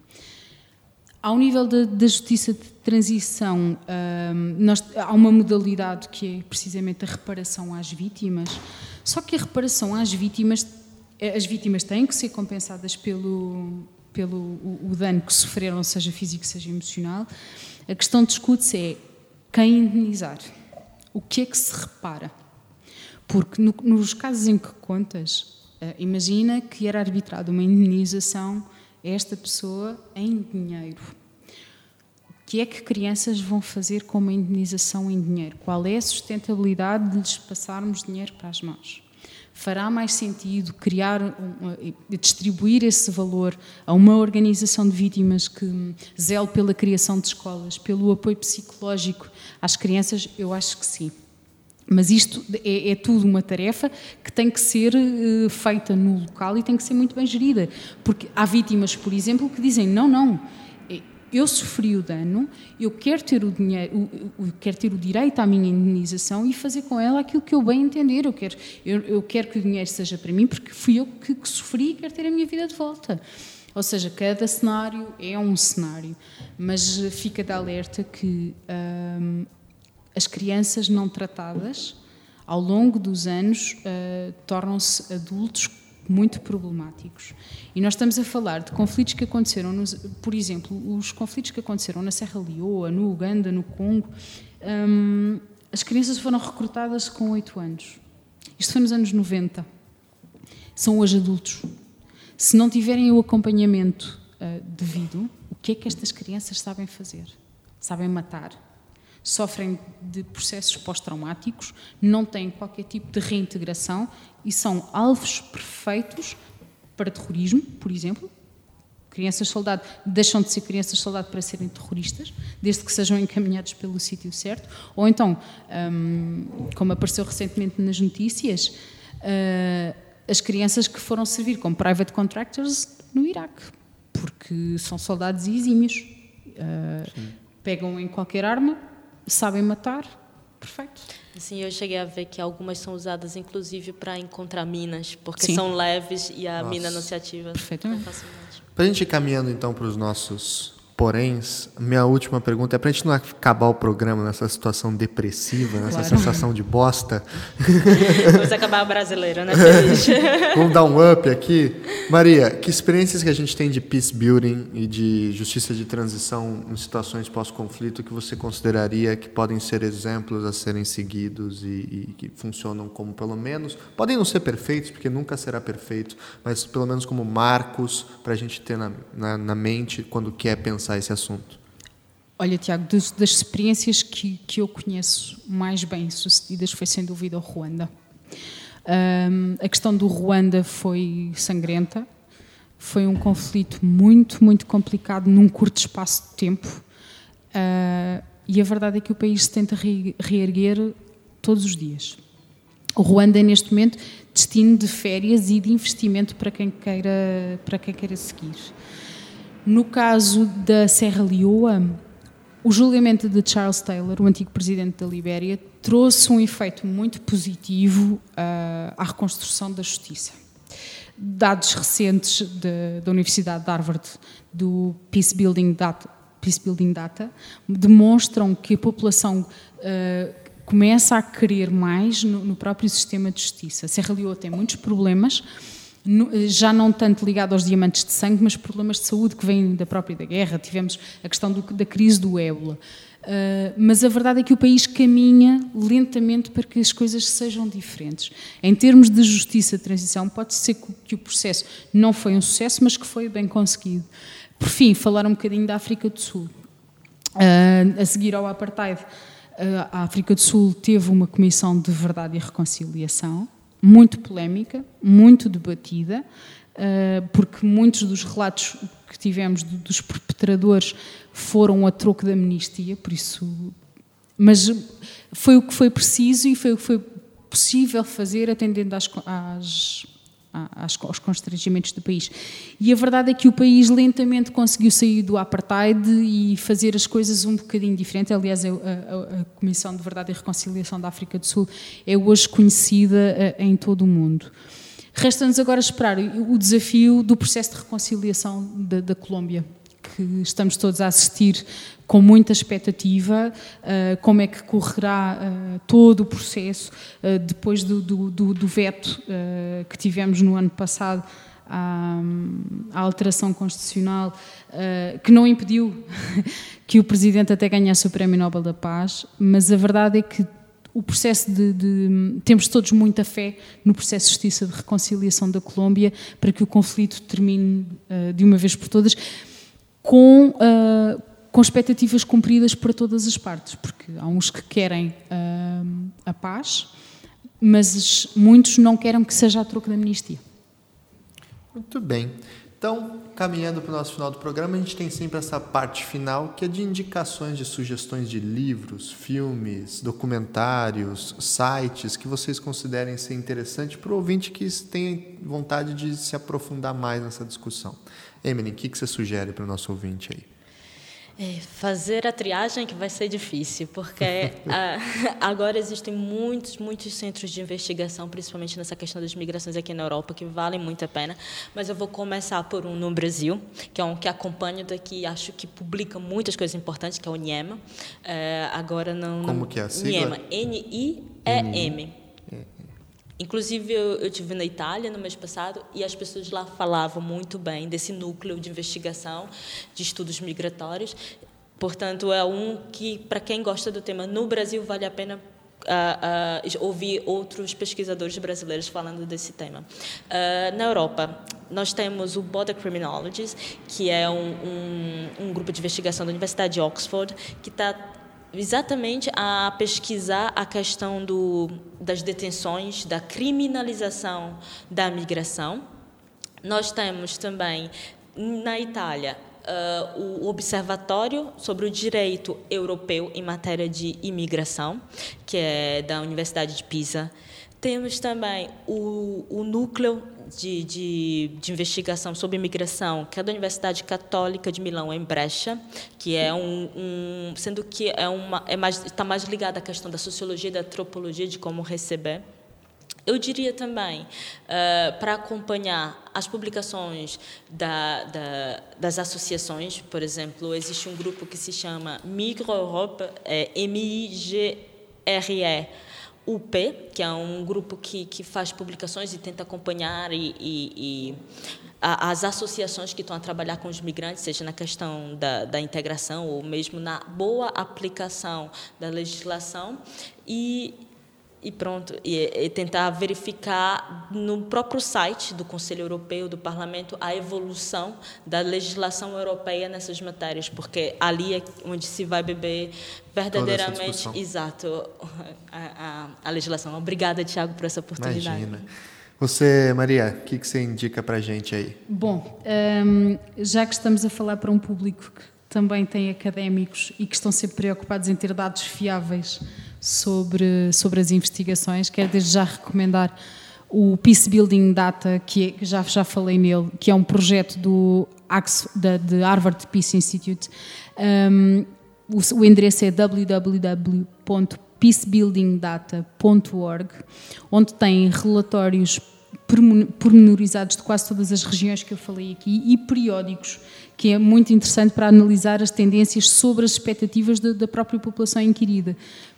Ao nível da, da justiça de transição, um, nós, há uma modalidade que é precisamente a reparação às vítimas, só que a reparação às vítimas, as vítimas têm que ser compensadas pelo, pelo o, o dano que sofreram, seja físico, seja emocional. A questão discute-se é quem indenizar? O que é que se repara? Porque no, nos casos em que contas, uh, imagina que era arbitrada uma indenização a esta pessoa em dinheiro. O que é que crianças vão fazer com uma indenização em dinheiro? Qual é a sustentabilidade de lhes passarmos dinheiro para as mãos? Fará mais sentido criar, distribuir esse valor a uma organização de vítimas que zele pela criação de escolas, pelo apoio psicológico às crianças? Eu acho que sim. Mas isto é, é, tudo uma tarefa que tem que ser uh, feita no local e tem que ser muito bem gerida. Porque há vítimas, por exemplo, que dizem: não, não, eu sofri o dano, eu quero ter o dinheiro, eu quero ter o direito à minha indenização e fazer com ela aquilo que eu bem entender. Eu quero, eu, eu quero que o dinheiro seja para mim porque fui eu que, que, sofri e quero ter a minha vida de volta. Ou seja, cada cenário é um cenário, mas fica de alerta que hum, as crianças não tratadas, ao longo dos anos, uh, tornam-se adultos muito problemáticos. E nós estamos a falar de conflitos que aconteceram, nos, por exemplo, os conflitos que aconteceram na Serra Leoa, no Uganda, no Congo. Hum, as crianças foram recrutadas com 8 anos. Isto foi nos anos 90. São hoje adultos. Se não tiverem o acompanhamento uh, devido, o que é que estas crianças sabem fazer? Sabem matar, sofrem de processos pós-traumáticos, não têm qualquer tipo de reintegração e são alvos perfeitos para terrorismo, por exemplo. Crianças soldado deixam de ser crianças soldado para serem terroristas, desde que sejam encaminhados pelo sítio certo. Ou então, hum, como apareceu recentemente nas notícias, uh, as crianças que foram servir como private contractors no Iraque, porque são soldados exímios. Uh, pegam em qualquer arma, sabem matar Perfeito. Sim, eu cheguei a ver que algumas são usadas inclusive para encontrar minas, porque Sim. são leves e a Nossa. mina não se ativa Perfeitamente. Para a gente ir caminhando então para os nossos Porém, minha última pergunta é para a gente não acabar o programa nessa situação depressiva, nessa claro. sensação de bosta. Vamos acabar o brasileiro, né? Vamos dar um up aqui. Maria, que experiências que a gente tem de peace building e de justiça de transição em situações pós-conflito que você consideraria que podem ser exemplos a serem seguidos e, e que funcionam como, pelo menos, podem não ser perfeitos, porque nunca será perfeito, mas pelo menos como marcos para a gente ter na, na, na mente quando quer pensar pensar esse assunto? Olha, Tiago, das, das experiências que, que eu conheço mais bem sucedidas foi sem dúvida o Ruanda. Um, a questão do Ruanda foi sangrenta, foi um conflito muito, muito complicado num curto espaço de tempo. Uh, e a verdade é que o país se tenta re reerguer todos os dias. O Ruanda é neste momento destino de férias e de investimento para quem queira, para quem queira seguir. No caso da Serra Leoa, o julgamento de Charles Taylor, o antigo presidente da Libéria, trouxe um efeito muito positivo uh, à reconstrução da justiça. Dados recentes de, da Universidade de Harvard, do Peace Building Data, Peace Building Data demonstram que a população uh, começa a querer mais no, no próprio sistema de justiça. Serra Leoa tem muitos problemas, já não tanto ligado aos diamantes de sangue, mas problemas de saúde que vêm da própria da guerra. Tivemos a questão do, da crise do ébola. Uh, mas a verdade é que o país caminha lentamente para que as coisas sejam diferentes. Em termos de justiça de transição, pode ser que, que o processo não foi um sucesso, mas que foi bem conseguido. Por fim, falar um bocadinho da África do Sul. Uh, a seguir ao apartheid, uh, a África do Sul teve uma comissão de verdade e reconciliação muito polémica, muito debatida, eh, porque muitos dos relatos que tivemos dos perpetradores foram a troco da amnistia, por isso. Mas foi o que foi preciso e foi o que foi possível fazer atendendo às, às aos constrangimentos do país. E a verdade é que o país lentamente conseguiu sair do apartheid e fazer as coisas um bocadinho diferente. Aliás, a, a, a Comissão de Verdade e Reconciliação da África do Sul é hoje conhecida em todo o mundo. Resta-nos agora esperar o desafio do processo de reconciliação da, da Colômbia, que estamos todos a assistir com muita expectativa uh, como é que correrá uh, todo o processo uh, depois do, do, do, do veto que tivemos no ano passado à, à alteração constitucional que não impediu que o Presidente até ganhasse o Prémio Nobel da Paz, mas a verdade é que o processo de, de, temos todos muita fé no processo de justiça de reconciliação da Colômbia para que o conflito termine de uma vez por todas com uh, com expectativas cumpridas para todas as partes, porque há uns que querem uh, a paz, mas muitos não querem que seja a troco da amnistia. Muito bem. Então, caminhando para o nosso final do programa, a gente tem sempre essa parte final que é de indicações de sugestões de livros, filmes, documentários, sites que vocês considerem ser interessante para o ouvinte que tem vontade de se aprofundar mais nessa discussão. Emily, o que, que você sugere para o nosso ouvinte aí? É, fazer a triagem que vai ser difícil, porque a, agora existem muitos, muitos centros de investigação, principalmente nessa questão das migrações aqui na Europa, que valem muito a pena. Mas eu vou começar por um no Brasil, que é um que acompanho daqui, acho que publica muitas coisas importantes, que é o NIEMA. É, agora não. Como que é a sigla? NIEMA, N-I-E-M. Inclusive, eu, eu tive na Itália no mês passado e as pessoas lá falavam muito bem desse núcleo de investigação de estudos migratórios. Portanto, é um que, para quem gosta do tema no Brasil, vale a pena Uh, uh, ouvir outros pesquisadores brasileiros falando desse tema. Uh, na Europa, nós temos o Border Criminologies, que é um, um, um, grupo de investigação da Universidade de Oxford, que está exatamente a pesquisar a questão do, das detenções, da criminalização da migração. Nós temos também na Itália uh, o Observatório sobre o Direito Europeu em Matéria de Imigração, que é da Universidade de Pisa. Temos também o, o núcleo de, de, de, investigação sobre imigração, que é da Universidade Católica de Milão, em Brecha, que é um, um sendo que é uma é mais está mais ligada à questão da sociologia, da antropologia, de como receber. Eu diria também, uh, para acompanhar as publicações da, da, das associações, por exemplo, existe um grupo que se chama Migro Europe, é M-I-G-R-E, UP, que é um grupo que, que faz publicações e tenta acompanhar e, e, e a, as associações que estão a trabalhar com os migrantes, seja na questão da, da integração ou mesmo na boa aplicação da legislação. E e pronto, e, e, tentar verificar no próprio site do Conselho Europeu, do Parlamento, a evolução da legislação europeia nessas matérias, porque ali é onde se vai beber verdadeiramente, exato, a, a, a, legislação. Obrigada, Tiago, por essa oportunidade. Imagina. Você, Maria, o que, que você indica para a gente aí? Bom, um, já que estamos a falar para um público que também tem académicos e que estão sempre preocupados em ter dados fiáveis sobre, sobre as investigações. Quero desde já recomendar o Peace Building Data, que, é, já, já falei nele, que é um projeto do da, de Harvard Peace Institute. Um, o, o endereço é www.peacebuildingdata.org, onde tem relatórios pormenorizados de quase todas as regiões que eu falei aqui e periódicos, que é muito interessante para analisar as tendências sobre as expectativas da, da própria população inquirida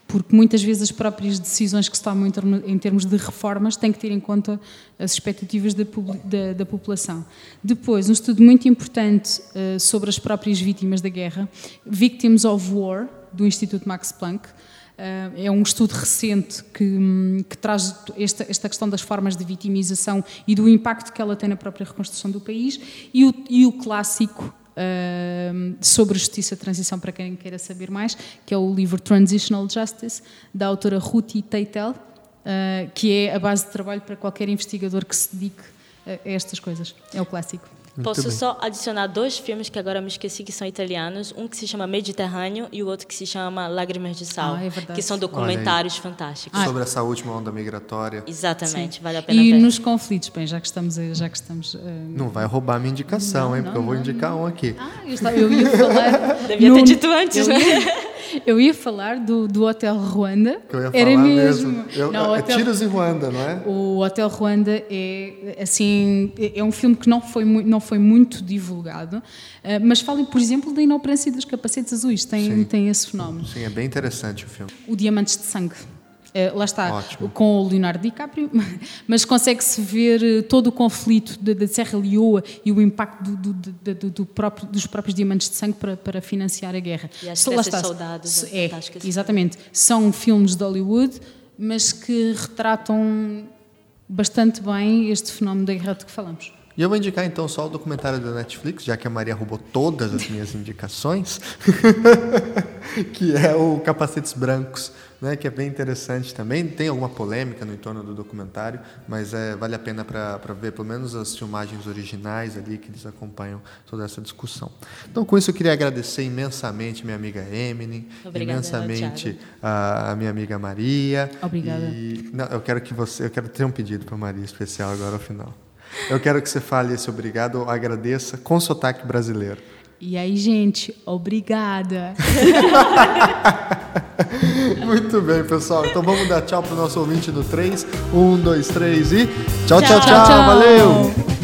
porque muitas vezes as próprias decisões que se tomam em termos de reformas têm que ter em conta as expectativas da, da, da população. Depois, um estudo muito importante uh, sobre as próprias vítimas da guerra, Victims of War, do Instituto Max Planck, Uh, é um estudo recente que, que traz esta, esta, questão das formas de vitimização e do impacto que ela tem na própria reconstrução do país, e o, e o clássico sobre justiça de transição, para quem queira saber mais, que é o livro Transitional Justice, da autora Ruti Teitel, uh, que é a base de trabalho para qualquer investigador que se dedique a estas coisas. É o clássico. Posso só adicionar dois filmes que agora me esqueci que são italianos, um que se chama Mediterrâneo e o outro que se chama Lágrimas de Sal, ah, é que são documentários fantásticos. Ah. Sobre essa última onda migratória. Exatamente, Sim. vale a pena e ver. E nos conflitos, bem, já que estamos, já que estamos uh... Não vai roubar minha indicação, não, hein, não, porque eu vou indicar um aqui. Ah, eu, estava, eu ia falar Devia no... ter dito antes, né? Eu ia falar do, do Hotel Ruanda. Que eu ia Era mesmo. mesmo. Eu, não, é hotel, Tiros em Ruanda, não é? O Hotel Ruanda é assim é um filme que não foi não foi muito divulgado, eh, mas falem, por exemplo, da inoperância dos capacetes azuis. Tem tem esse fenómeno. Sim, é bem interessante o filme. O Diamantes de Sangue. Uh, lá está, Ótimo. com o Leonardo DiCaprio, mas consegue-se ver eh, todo o conflito da Serra Leoa e o impacto do, do, do, do próprio, dos próprios diamantes de sangue para, para financiar a guerra. E as lá está, soldados. É, é exatamente. São filmes de Hollywood, mas que retratam bastante bem este fenómeno da guerra de que falamos. E eu vou indicar então só o documentário da Netflix, já que a Maria roubou todas as minhas indicações, que é o Capacetes Brancos, né, que é bem interessante também. Tem alguma polêmica no entorno do documentário, mas é, vale a pena para ver pelo menos as filmagens originais ali que eles acompanham toda essa discussão. Então, com isso, eu queria agradecer imensamente minha amiga Emily, Obrigada, imensamente a, a, minha amiga Maria. Obrigada. E, não, eu quero que você, eu quero ter um pedido para Maria especial agora ao final. Eu quero que você fale esse obrigado, agradeça com sotaque brasileiro. E aí, gente, obrigada. Muito bem, pessoal. Então vamos dar tchau para o nosso ouvinte do 3. 1, 2, 3 e. Tchau, tchau, tchau. tchau, tchau. Valeu!